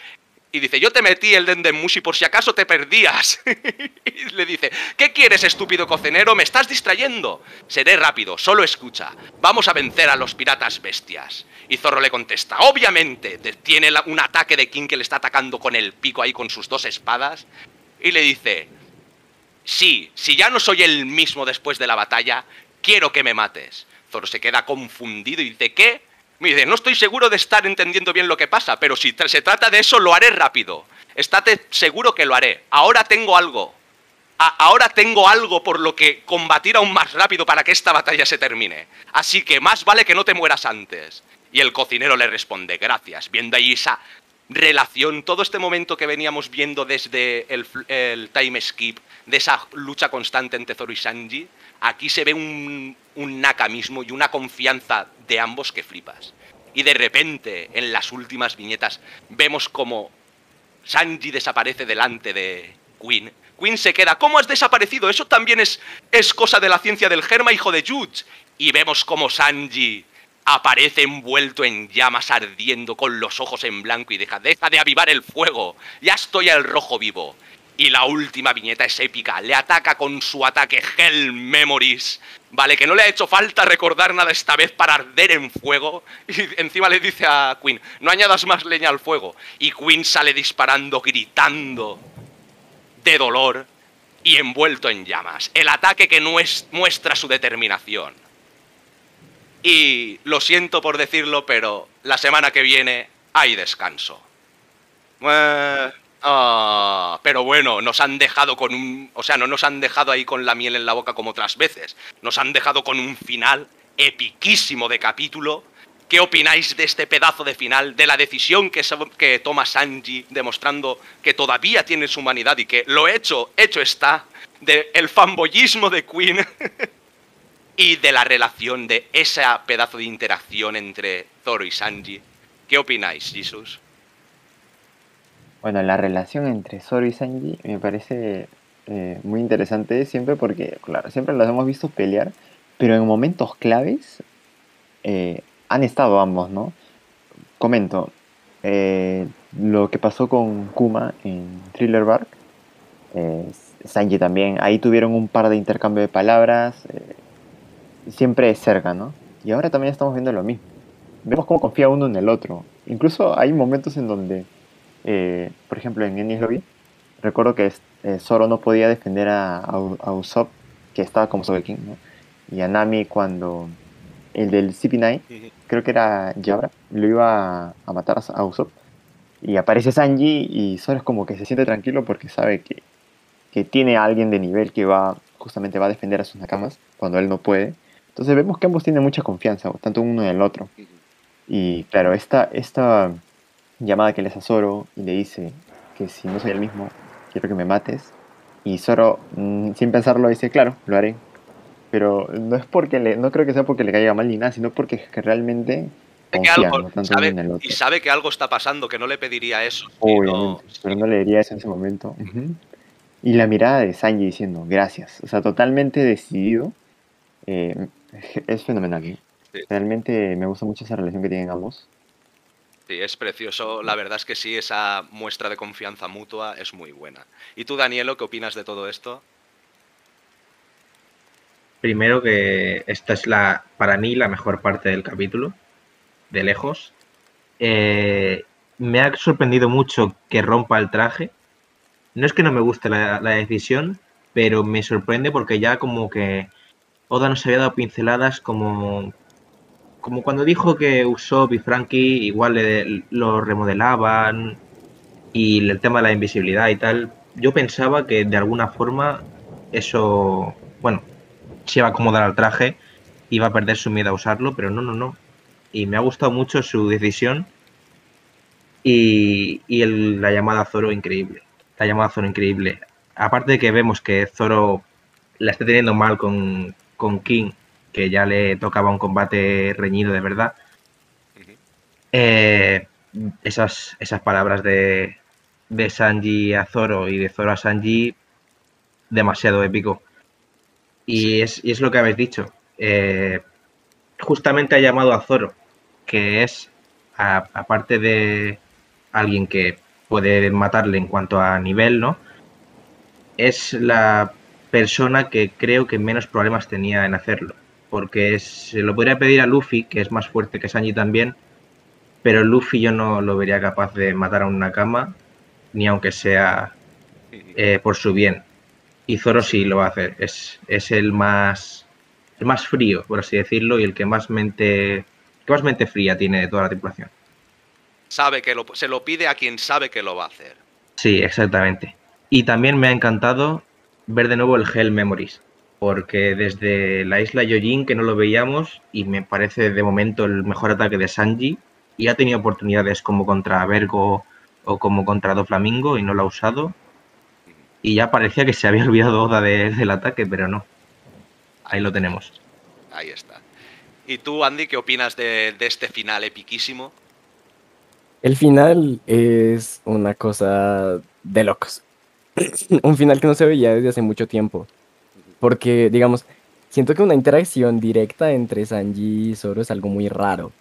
Y dice, yo te metí el Dendemushi por si acaso te perdías. y le dice, ¿qué quieres, estúpido cocinero? Me estás distrayendo. Seré rápido, solo escucha. Vamos a vencer a los piratas bestias. Y Zorro le contesta, obviamente, tiene un ataque de King que le está atacando con el pico ahí con sus dos espadas. Y le dice, sí, si ya no soy el mismo después de la batalla, quiero que me mates. Zorro se queda confundido y dice, ¿qué? Me dice, no estoy seguro de estar entendiendo bien lo que pasa, pero si se trata de eso, lo haré rápido. Estate seguro que lo haré. Ahora tengo algo. ahora tengo algo por lo que combatir aún más rápido para que esta batalla se termine. Así que más vale que no te mueras antes. Y el cocinero le responde, gracias, viendo ahí esa relación, todo este momento que veníamos viendo desde el, el time skip, de esa lucha constante entre Zoro y Sanji, aquí se ve un, un nakamismo y una confianza de ambos que flipas. Y de repente, en las últimas viñetas, vemos como Sanji desaparece delante de Queen. Queen se queda, ¿cómo has desaparecido? Eso también es, cosa de la ciencia del germa, hijo de Jude. Y vemos como Sanji aparece envuelto en llamas ardiendo con los ojos en blanco y deja, deja de avivar el fuego. Ya estoy al rojo vivo. Y la última viñeta es épica. Le ataca con su ataque Hell Memories. Vale, que no le ha hecho falta recordar nada esta vez para arder en fuego. Y encima le dice a Queen, no añadas más leña al fuego. Y Queen sale disparando, gritando de dolor y envuelto en llamas. El ataque que muestra su determinación. Y lo siento por decirlo, pero la semana que viene hay descanso. Ah, pero bueno, nos han dejado con un... O sea, no nos han dejado ahí con la miel en la boca como otras veces. Nos han dejado con un final epiquísimo de capítulo. ¿Qué opináis de este pedazo de final? De la decisión que, toma Sanji, demostrando que todavía tiene su humanidad y que lo hecho, hecho está. Del el fanboyismo de Queen. y de la relación de ese pedazo de interacción entre Zoro y Sanji. ¿Qué opináis, Jesus? Bueno, la relación entre Zoro y Sanji me parece eh, muy interesante siempre porque, claro, siempre los hemos visto pelear, pero en momentos claves eh, han estado ambos, ¿no? Comento, eh, lo que pasó con Kuma en Thriller Bark, Sanji también, ahí tuvieron un par de intercambio de palabras, siempre cerca, ¿no? Y ahora también estamos viendo lo mismo. Vemos cómo confía uno en el otro. Incluso hay momentos en donde eh, por ejemplo, en Enies Lobby, recuerdo que eh, Zoro no podía defender a, Usopp, que estaba como Sogeking, ¿no? Y a Nami cuando el del CP9, creo que era Jabra, lo iba a, matar a, Usopp. Y aparece Sanji y Zoro es como que se siente tranquilo porque sabe que, que tiene a alguien de nivel que va justamente va a defender a sus nakamas cuando él no puede. Entonces vemos que ambos tienen mucha confianza, tanto uno en el otro. Y claro, esta, esta llamada que le hace a Zoro y le dice que si no soy el mismo, quiero que me mates. Y Zoro, mm, sin pensarlo, dice, claro, lo haré. Pero no es porque le, no creo que sea porque le caiga mal ni nada, sino porque es que realmente confía, sabe, en el otro. Y sabe que algo está pasando, que no le pediría eso. Obviamente, pero no le diría eso en ese momento. Y la mirada de Sanji diciendo, gracias. O sea, totalmente decidido. Eh, es fenomenal. ¿eh? Realmente me gusta mucho esa relación que tienen ambos. Sí, es precioso. La verdad es que sí, esa muestra de confianza mutua es muy buena. ¿Y tú, Danielo, qué opinas de todo esto? Primero que esta es la, para mí, la mejor parte del capítulo, de lejos. Eh, me ha sorprendido mucho que rompa el traje. No es que no me guste la, la decisión, pero me sorprende porque ya como que Oda nos había dado pinceladas como como cuando dijo que Usopp y Frankie igual lo remodelaban y el tema de la invisibilidad y tal, yo pensaba que de alguna forma eso, bueno, se iba a acomodar al traje, iba a perder su miedo a usarlo, pero no, no, no. Y me ha gustado mucho su decisión y, la llamada Zoro increíble. La llamada Zoro increíble. Aparte de que vemos que Zoro la está teniendo mal con, con King que ya le tocaba un combate reñido de verdad. Eh, esas, esas palabras de, de Sanji a Zoro y de Zoro a Sanji, demasiado épico. Y, es, y es, lo que habéis dicho. Eh, justamente ha llamado a Zoro, que es, aparte de alguien que puede matarle en cuanto a nivel, ¿no? Es la persona que creo que menos problemas tenía en hacerlo. Porque se lo podría pedir a Luffy, que es más fuerte que Sanji también, pero Luffy yo no lo vería capaz de matar a una Nakama, ni aunque sea eh, por su bien. Y Zoro sí lo va a hacer. Es, es el más el más frío, por así decirlo, y el que más mente, que más mente fría tiene de toda la tripulación. Sabe que lo, se lo pide a quien sabe que lo va a hacer. Sí, exactamente. Y también me ha encantado ver de nuevo el Hell Memories, porque desde la isla Yojin, que no lo veíamos, y me parece de momento el mejor ataque de Sanji, y ha tenido oportunidades como contra Vergo o como contra Doflamingo y no lo ha usado. Y ya parecía que se había olvidado Oda del ataque, pero no. Ahí lo tenemos. Ahí está. ¿Y tú, Andy, qué opinas de, de este final epiquísimo? El final es una cosa de locos. Un final que no se veía desde hace mucho tiempo. Porque, digamos, siento que una interacción directa entre Sanji y Zoro es algo muy raro.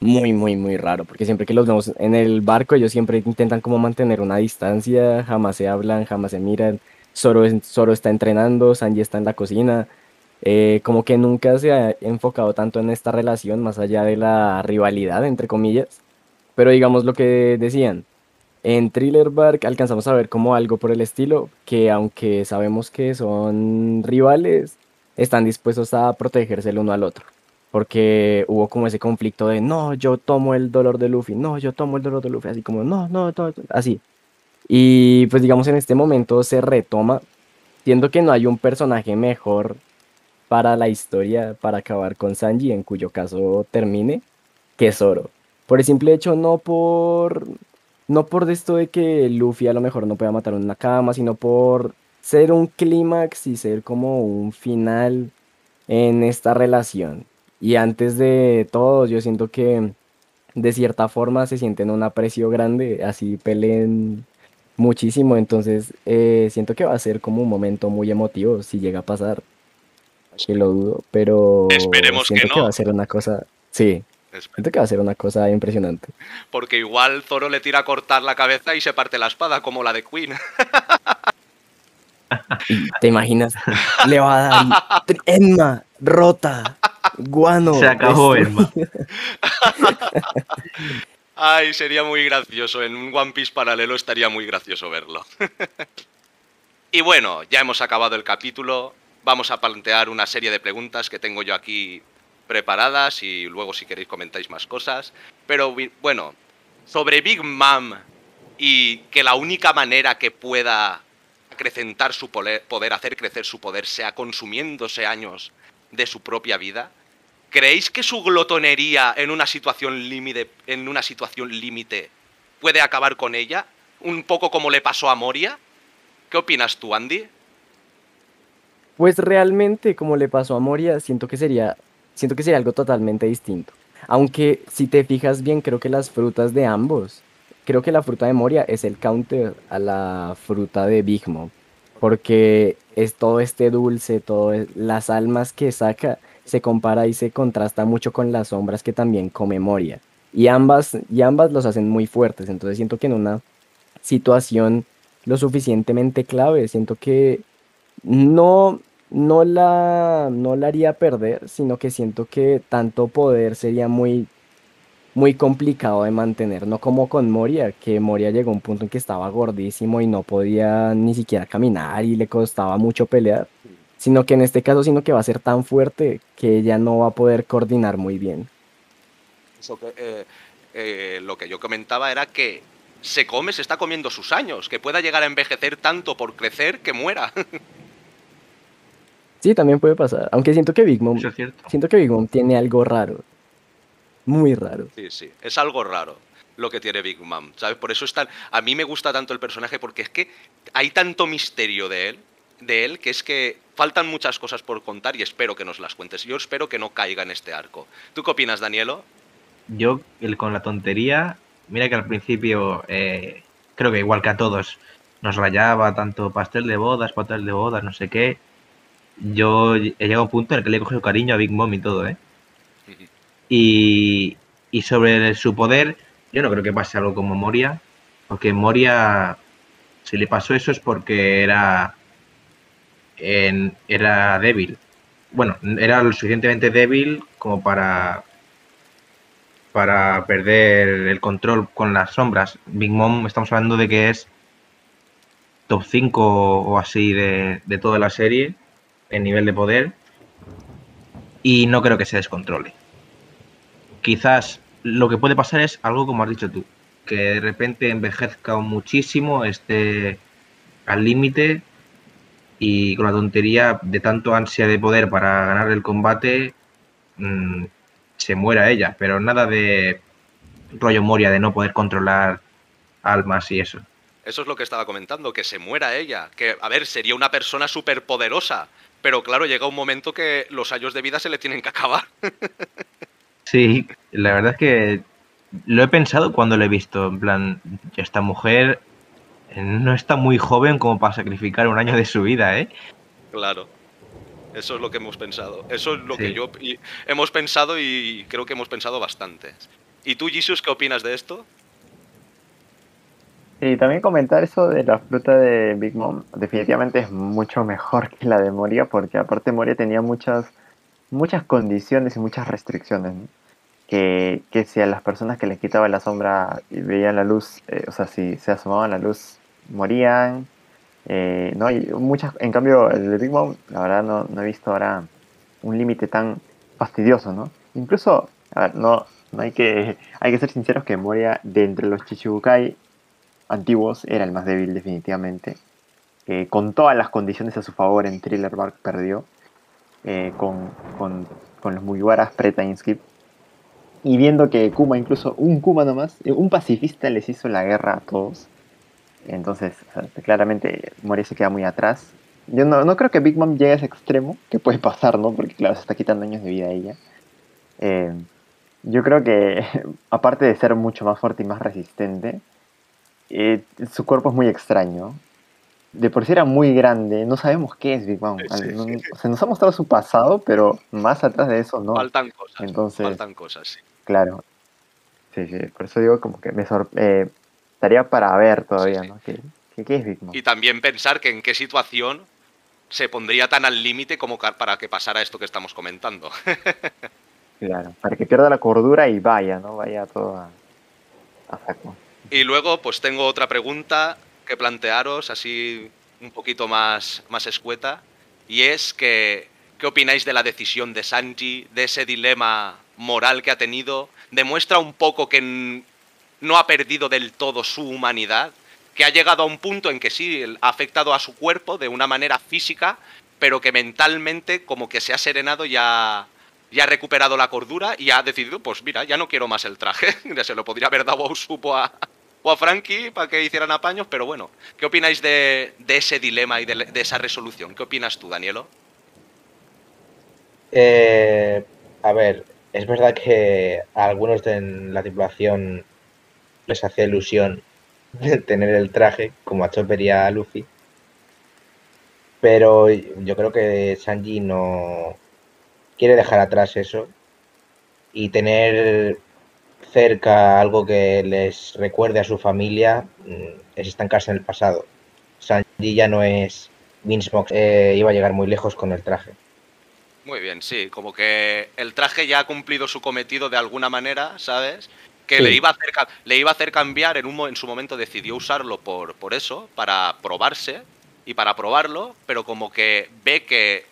Muy, muy, muy raro. Porque siempre que los vemos en el barco, ellos siempre intentan como mantener una distancia. Jamás se hablan, jamás se miran. Zoro, Zoro está entrenando, Sanji está en la cocina. Eh, como que nunca se ha enfocado tanto en esta relación, más allá de la rivalidad, entre comillas. Pero digamos lo que decían, en Thriller Bark alcanzamos a ver como algo por el estilo, que aunque sabemos que son rivales, están dispuestos a protegerse el uno al otro. Porque hubo como ese conflicto de, no, yo tomo el dolor de Luffy, no, yo tomo el dolor de Luffy, así como, no, no, no, así. Y pues digamos en este momento se retoma, siendo que no hay un personaje mejor para la historia, para acabar con Sanji, en cuyo caso termine, que Zoro. Por el simple hecho, no por. No por esto de que Luffy a lo mejor no pueda matar a una cama, sino por ser un clímax y ser como un final en esta relación. Y antes de todo, yo siento que de cierta forma se sienten un aprecio grande, así peleen muchísimo. Entonces, eh, siento que va a ser como un momento muy emotivo si llega a pasar. Que lo dudo, pero Esperemos que siento que no. va a ser una cosa. Sí, siento que va a ser una cosa impresionante. Porque igual Zoro le tira a cortar la cabeza y se parte la espada, como la de Queen. Te imaginas, le va a dar Enma, rota, guano. Se acabó, destruido. Ay, sería muy gracioso. En un One Piece paralelo estaría muy gracioso verlo. y bueno, ya hemos acabado el capítulo. Vamos a plantear una serie de preguntas que tengo yo aquí preparadas y luego si queréis comentáis más cosas. Pero bueno, sobre Big Mom y que la única manera que pueda acrecentar su poder, hacer crecer su poder, sea consumiéndose años de su propia vida. ¿Creéis que su glotonería en una situación límite, en una situación límite, puede acabar con ella? Un poco como le pasó a Moria. ¿Qué opinas tú, Andy? Pues realmente, como le pasó a Moria, siento que sería, siento que sería algo totalmente distinto. Aunque si te fijas bien, creo que las frutas de ambos, creo que la fruta de Moria es el counter a la fruta de Big Mom. Porque es todo este dulce, todas las almas que saca, se compara y se contrasta mucho con las sombras que también come Moria. Y ambas, y ambas los hacen muy fuertes. Entonces siento que en una situación lo suficientemente clave, siento que no, no la, no la haría perder, sino que siento que tanto poder sería muy, muy complicado de mantener, no como con Moria, que Moria llegó a un punto en que estaba gordísimo y no podía ni siquiera caminar y le costaba mucho pelear, sino que en este caso, sino que va a ser tan fuerte que ella no va a poder coordinar muy bien. Eso que, eh, eh, lo que yo comentaba era que se come, se está comiendo sus años, que pueda llegar a envejecer tanto por crecer que muera. Sí, también puede pasar, aunque siento que Big Mom, Eso es cierto. siento que Big Mom tiene algo raro, muy raro. Sí, sí, es algo raro lo que tiene Big Mom, ¿sabes? Por eso es tan... A mí me gusta tanto el personaje porque es que hay tanto misterio de él, de él, que es que faltan muchas cosas por contar y espero que nos las cuentes. Yo espero que no caiga en este arco. ¿Tú qué opinas, Danielo? Yo, el, con la tontería, mira que al principio, eh, creo que igual que a todos, nos rayaba tanto pastel de bodas, pastel de bodas, no sé qué. Yo he llegado a un punto en el que le he cogido cariño a Big Mom y todo, ¿eh? Y, y sobre su poder, yo no creo que pase algo como Moria, Porque Moria, si le pasó eso es porque era, en- era débil. Bueno, era lo suficientemente débil como para, para perder el control con las sombras. Big Mom, estamos hablando de que es top 5 o así de, de toda la serie en nivel de poder. Y no creo que se descontrole. Quizás lo que puede pasar es algo como has dicho tú, que de repente envejezca muchísimo, esté al límite y con la tontería de tanto ansia de poder para ganar el combate mm, se muera ella, pero nada de rollo Moria de no poder controlar almas y eso. Eso es lo que estaba comentando, que se muera ella. Que, a ver, sería una persona súper poderosa. Pero claro, llega un momento que los años de vida se le tienen que acabar. Sí, la verdad es que lo he pensado cuando lo he visto, en plan, esta mujer eh, no está muy joven como para sacrificar un año de su vida, ¿eh? Claro. Eso es lo que hemos pensado. Eso es lo que yo y- hemos pensado y creo que hemos pensado bastante. ¿Y tú, Jesus, qué opinas de esto? Y también comentar eso de la fruta de Big Mom, definitivamente es mucho mejor que la de Moria, porque aparte Moria tenía muchas, muchas condiciones y muchas restricciones, ¿no? que, que si a las personas que les quitaba la sombra y veían la luz, eh, o sea, si se asomaban la luz, morían, eh, ¿no? Y muchas, en cambio, el de Big Mom, la verdad no, no he visto ahora un límite tan fastidioso, ¿no? Incluso, a ver, no, no hay que, hay que ser sinceros que Moria, de entre los Chichibukai, antiguos era el más débil definitivamente. Eh, con todas las condiciones a su favor en Thriller Bark perdió. eh, con, con, con los Mugiwaras pre-time skip. Y viendo que Kuma, incluso un Kuma nomás, eh, un pacifista les hizo la guerra a todos. Entonces, claramente Moria se queda muy atrás. Yo no, no creo que Big Mom llegue a ese extremo, que puede pasar, ¿no? Porque claro, se está quitando años de vida a ella. Yo creo que, aparte de ser mucho más fuerte y más resistente, eh, su cuerpo es muy extraño. De por sí era muy grande, no sabemos qué es Big Bang. Sí, Al- no- sí. Se nos ha mostrado su pasado, pero más atrás de eso no. Faltan cosas. Entonces- Faltan cosas, sí. Claro. Sí, sí, por eso digo como que me sorprende. estaría para ver todavía. ¿no? ¿Qué, qué, qué es Big Mom? Y también pensar que en qué situación se pondría tan al límite como para que pasara esto que estamos comentando. Claro, para que pierda la cordura y vaya, ¿no? Vaya todo a, a saco. Y luego, pues tengo otra pregunta que plantearos, así un poquito más, más escueta, y es que, ¿qué opináis de la decisión de Sanji, de ese dilema moral que ha tenido? ¿Demuestra un poco que no ha perdido del todo su humanidad? Que ha llegado a un punto en que sí, ha afectado a su cuerpo de una manera física, pero que mentalmente como que se ha serenado y ha, y ha recuperado la cordura y ha decidido, pues mira, ya no quiero más el traje. Ya se lo podría haber dado a Usupo a, a Frankie para que hicieran apaños, pero bueno, ¿qué opináis de, de ese dilema y de, esa resolución? ¿Qué opinas tú, Danielo? Eh, a ver, es verdad que a algunos de la tripulación les hacía ilusión tener el traje, como a Chopper a Luffy. Pero yo creo que Sanji no quiere dejar atrás eso y tener cerca algo que les recuerde a su familia mm, es estancarse en el pasado. Sanji ya no es Vince Mox, eh, iba a llegar muy lejos con el traje. Muy bien, sí, como que el traje ya ha cumplido su cometido de alguna manera, ¿sabes? Que Sí. le, iba a hacer, ca- le iba a hacer cambiar, en, un, en su momento decidió usarlo por, por eso, para probarse y para probarlo, pero como que ve que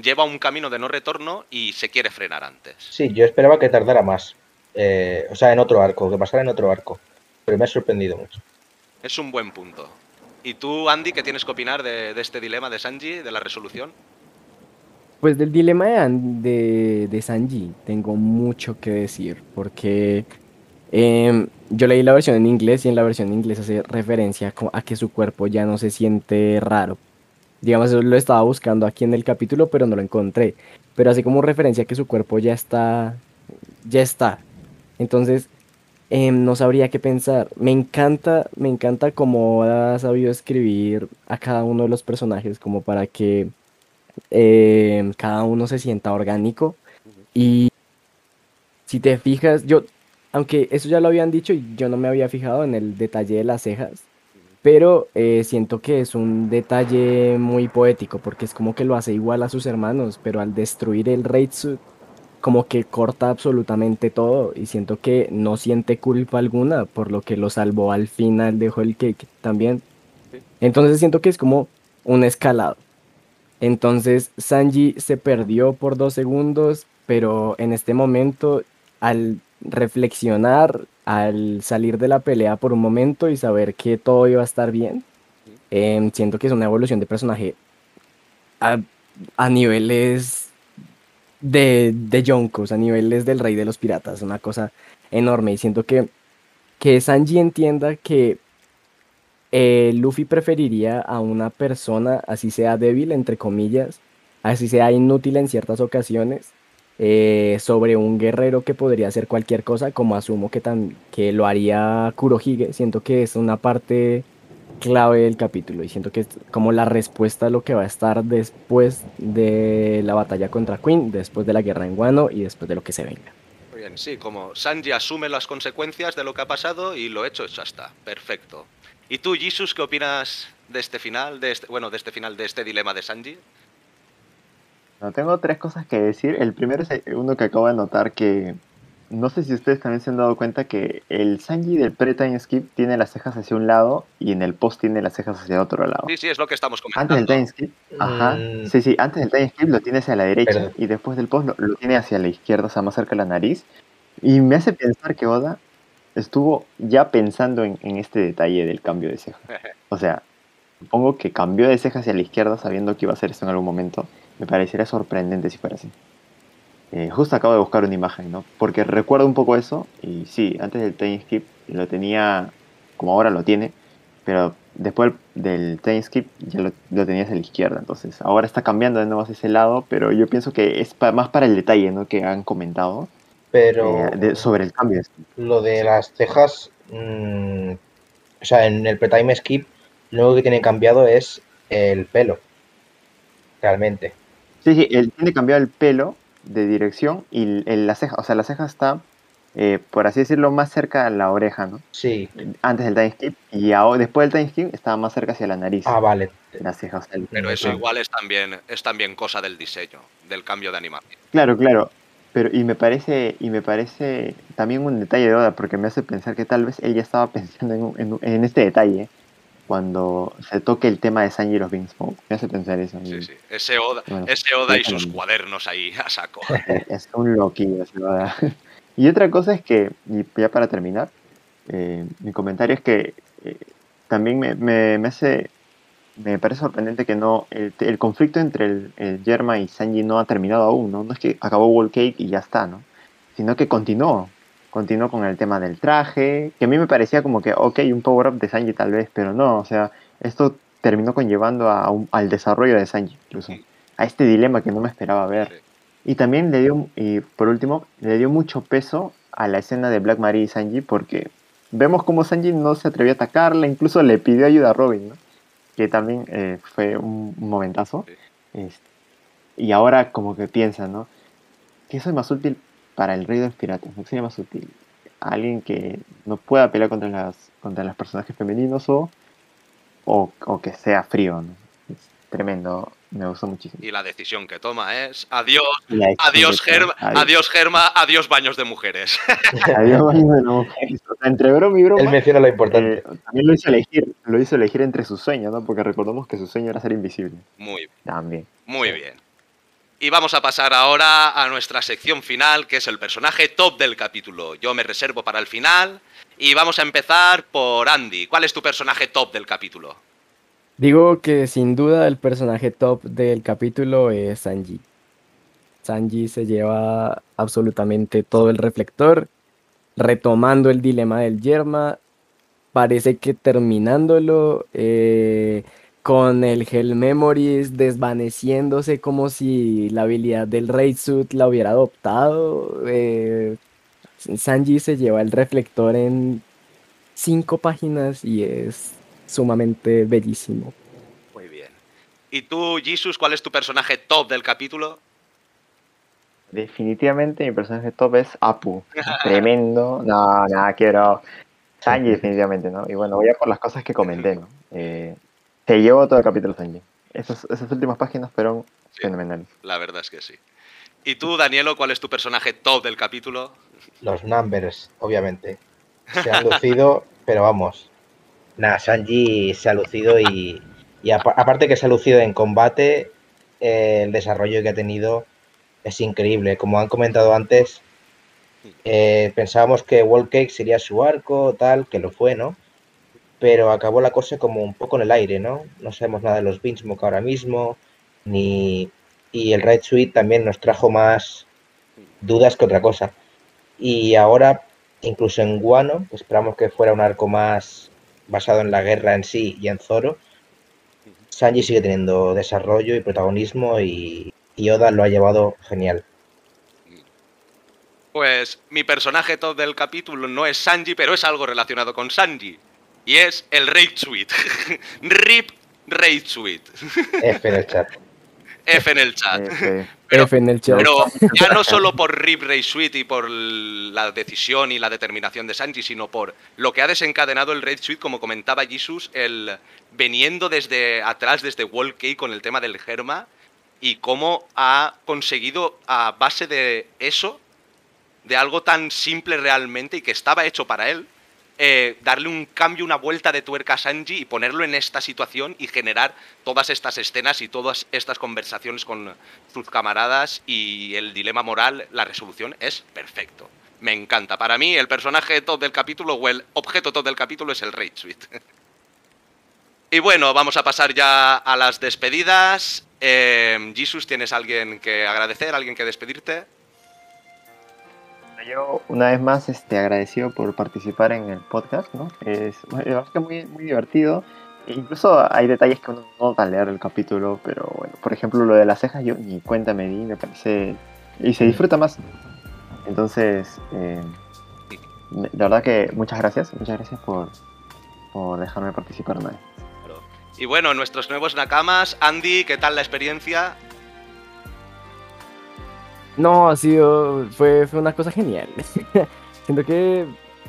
lleva un camino de no retorno y se quiere frenar antes. Sí, yo esperaba que tardara más. Eh, o sea, en otro arco, que pasara en otro arco. Pero me ha sorprendido mucho. Es un buen punto. ¿Y tú, Andy, qué tienes que opinar de, de este dilema de Sanji, de la resolución? Pues del dilema de, de, de Sanji tengo mucho que decir, porque em, yo leí la versión en inglés y en la versión en inglés hace referencia a que su cuerpo ya no se siente raro. Digamos, eso lo estaba buscando aquí en el capítulo, pero no lo encontré. Pero hace como referencia a que su cuerpo ya está, ya está. Entonces, em, no sabría qué pensar. Me encanta, me encanta cómo ha sabido escribir a cada uno de los personajes, como para que eh, cada uno se sienta orgánico. Y si te fijas, yo aunque eso ya lo habían dicho y yo no me había fijado en el detalle de las cejas, pero eh, siento que es un detalle muy poético porque es como que lo hace igual a sus hermanos, pero al destruir el Raid Suit, como que corta absolutamente todo y siento que no siente culpa alguna por lo que lo salvó al final de Whole Cake también. Entonces siento que es como un escalado. Entonces Sanji se perdió por dos segundos, pero en este momento al reflexionar, al salir de la pelea por un momento y saber que todo iba a estar bien, em, siento que es una evolución de personaje a, a niveles de, de Yonkos, a niveles del rey de los piratas, una cosa enorme. Y siento que, que Sanji entienda que eh, Luffy preferiría a una persona, así sea débil, entre comillas, así sea inútil en ciertas ocasiones, eh, sobre un guerrero que podría hacer cualquier cosa, como asumo que, que lo haría Kurohige. Siento que es una parte clave del capítulo y siento que es como la respuesta a lo que va a estar después de la batalla contra Queen, después de la guerra en Wano y después de lo que se venga. Muy bien, sí, como Sanji asume las consecuencias de lo que ha pasado y lo hecho ya está. Perfecto. ¿Y tú, Jesus, qué opinas de este final, de este, bueno, de este final, de este dilema de Sanji? No, tengo tres cosas que decir. El primero es uno que acabo de notar que no sé si ustedes también se han dado cuenta que el Sanji del pre-time skip tiene las cejas hacia un lado y en el post tiene las cejas hacia otro lado. Sí, sí, es lo que estamos comentando. Antes del time skip, ajá, Mm. sí, sí, antes del time skip lo tiene hacia la derecha y después del post lo, lo tiene hacia la izquierda, o sea, más cerca de la nariz. Y me hace pensar que Oda estuvo ya pensando en, en este detalle del cambio de ceja. O sea, supongo que cambió de ceja hacia la izquierda sabiendo que iba a hacer esto en algún momento. Me parecería sorprendente si fuera así. Eh, justo acabo de buscar una imagen, ¿no? Porque recuerdo un poco eso y sí, antes del time skip lo tenía como ahora lo tiene, pero después del time skip ya lo, lo tenía hacia la izquierda, entonces ahora está cambiando de nuevo hacia ese lado, pero yo pienso que es pa- más para el detalle, ¿no? Que han comentado Pero eh, de- sobre el cambio. lo de las cejas, mm, o sea, en el pre-time skip, lo único que tiene cambiado es el pelo. Realmente. Sí, sí, él tiene cambiado el pelo de dirección y el- el- la ceja, o sea, la ceja está, eh, por así decirlo, más cerca a la oreja, ¿no? Sí. Antes del time skip y ahora, después del time skip estaba más cerca hacia la nariz. Ah, vale. La ceja, o sea, el- Pero eso igual es también, es también cosa del diseño, del cambio de animación. Claro, claro. Pero y me parece y me parece también un detalle de Oda porque me hace pensar que tal vez él ya estaba pensando en, un- en en este detalle cuando se toque el tema de Sanji y los Smoke. Me hace pensar eso. Sí, sí. Ese Oda, Bueno, ese Oda y sus cuadernos ahí a saco. Es, es un loquillo ese Oda. Y otra cosa es que, y ya para terminar, eh, mi comentario es que eh, también me, me, me hace, me parece sorprendente que no, el, el conflicto entre el, el Yerma y Sanji no ha terminado aún, ¿no? No es que acabó Wall Cake y ya está, ¿no? Sino que continuó, continuó con el tema del traje, que a mí me parecía como que, ok, un power-up de Sanji tal vez, pero no, o sea, esto terminó conllevando a un- al desarrollo de Sanji, incluso, a este dilema que no me esperaba ver. Y también le dio, y por último, le dio mucho peso a la escena de Black Maria y Sanji porque vemos como Sanji no se atrevió a atacarla, incluso le pidió ayuda a Robin, ¿no? Que también eh, fue un, un momentazo. Este, y ahora como que piensa, ¿no? ¿Qué es más útil para el rey de los piratas? ¿No sería más útil? ¿Alguien que no pueda pelear contra las contra los personajes femeninos o, o, o que sea frío, ¿no? Es tremendo, me gustó muchísimo. Y la decisión que toma es adiós, adiós Germa, adiós. adiós Germa, adiós baños de mujeres. Adiós, baño de la mujer. O sea, entre broma y broma. Él menciona lo importante. eh, también lo hizo elegir, lo hizo elegir entre sus sueños, ¿no? Porque recordamos que su sueño era ser invisible. Muy bien. También. Muy bien. Y vamos a pasar ahora a nuestra sección final, que es el personaje top del capítulo. Yo me reservo para el final. Y vamos a empezar por Andy. ¿Cuál es tu personaje top del capítulo? Digo que sin duda el personaje top del capítulo es Sanji. Sanji se lleva absolutamente todo el reflector, retomando el dilema del Yerma, parece que terminándolo, eh, con el Hell Memories desvaneciéndose como si la habilidad del Raid Suit la hubiera adoptado. eh, Sanji se lleva el reflector en cinco páginas y es sumamente bellísimo. Muy bien. ¿Y tú, Jesus, cuál es tu personaje top del capítulo? definitivamente mi personaje top es Apu. Tremendo. No, nada, quiero. Sanji, definitivamente, ¿no? Y bueno, voy a por las cosas que comenté, ¿no? Eh, te llevo todo el capítulo Sanji. Esas, esas últimas páginas fueron Sí. fenomenales. La verdad es que sí. ¿Y tú, Danielo, cuál es tu personaje top del capítulo? Los numbers, obviamente. Se han lucido, pero vamos. Nada, Sanji se ha lucido y, y apa- aparte que se ha lucido en combate, eh, el desarrollo que ha tenido es increíble. Como han comentado antes, eh, pensábamos que World Cake sería su arco, tal, que lo fue, ¿no? Pero acabó la cosa como un poco en el aire, ¿no? No sabemos nada de los Beansmoke ahora mismo, ni... Y el Red Suite también nos trajo más dudas que otra cosa. Y ahora, incluso en Guano, que esperamos que fuera un arco más basado en la guerra en sí y en Zoro, Sanji sigue teniendo desarrollo y protagonismo y, y Oda lo ha llevado genial. Pues mi personaje top del capítulo no es Sanji, pero es algo relacionado con Sanji. Y es el Raid Suite. RIP Raid Suite. F en el chat. F en el chat. Pero- F en el chat. Pero ya no solo por Rip Ray Suite y por la decisión y la determinación de Sanji, sino por lo que ha desencadenado el Raid Suite, como comentaba Jesus, el veniendo desde atrás, desde Wall Cake con el tema del Germa, y cómo ha conseguido a base de eso, de algo tan simple realmente y que estaba hecho para él, eh, darle un cambio, una vuelta de tuerca a Sanji y ponerlo en esta situación y generar todas estas escenas y todas estas conversaciones con sus camaradas y el dilema moral, la resolución es perfecto. Me encanta. Para mí, el personaje top del capítulo o el objeto top del capítulo es el Raid Suite. y bueno, vamos a pasar ya a las despedidas. Eh, Jesus, ¿tienes alguien que agradecer, alguien que despedirte? Yo, una vez más, este, agradecido por participar en el podcast, ¿no? Es, es muy, divertido. E incluso hay detalles que uno no nota al leer el capítulo, pero bueno, por ejemplo, lo de las cejas, yo ni cuenta me di, me parece. Y se disfruta más. Entonces, eh, la verdad que muchas gracias, muchas gracias por, por dejarme participar una vez. Y bueno, nuestros nuevos nakamas. Andy, ¿qué tal la experiencia? No, ha sido, fue, fue una cosa genial. Siento que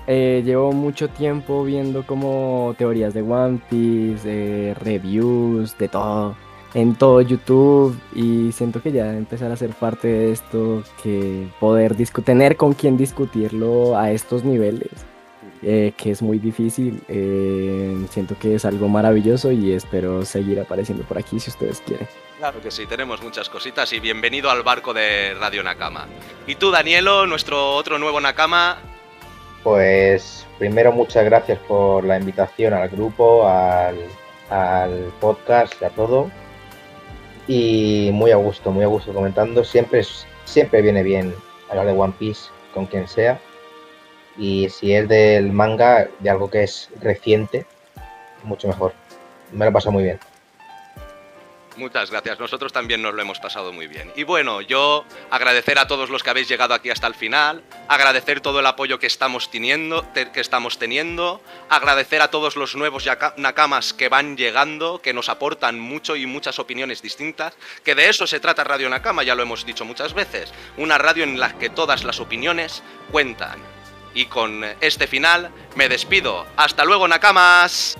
eh, llevo mucho tiempo viendo como teorías de One Piece, eh, reviews, de todo, en todo YouTube y siento que ya empezar a ser parte de esto, que poder tener con quien discutirlo a estos niveles, eh, que es muy difícil, eh, siento que es algo maravilloso y espero seguir apareciendo por aquí si ustedes quieren. Claro que sí, tenemos muchas cositas y bienvenido al barco de Radio Nakama. Y tú, Danielo, nuestro otro nuevo Nakama, Pues primero muchas gracias por la invitación al grupo, al, al podcast y a todo. Y muy a gusto, muy a gusto comentando. Siempre, es- siempre viene bien hablar de One Piece con quien sea. Y si es del manga, de algo que es reciente, mucho mejor. Me lo paso muy bien. Muchas gracias, nosotros también nos lo hemos pasado muy bien. Y bueno, yo agradecer a todos los que habéis llegado aquí hasta el final, agradecer todo el apoyo que estamos teniendo, te- que estamos teniendo, agradecer a todos los nuevos nakamas que van llegando, que nos aportan mucho y muchas opiniones distintas, que de eso se trata Radio Nakama, ya lo hemos dicho muchas veces, una radio en la que todas las opiniones cuentan. Y con este final me despido. Hasta luego, nakamas.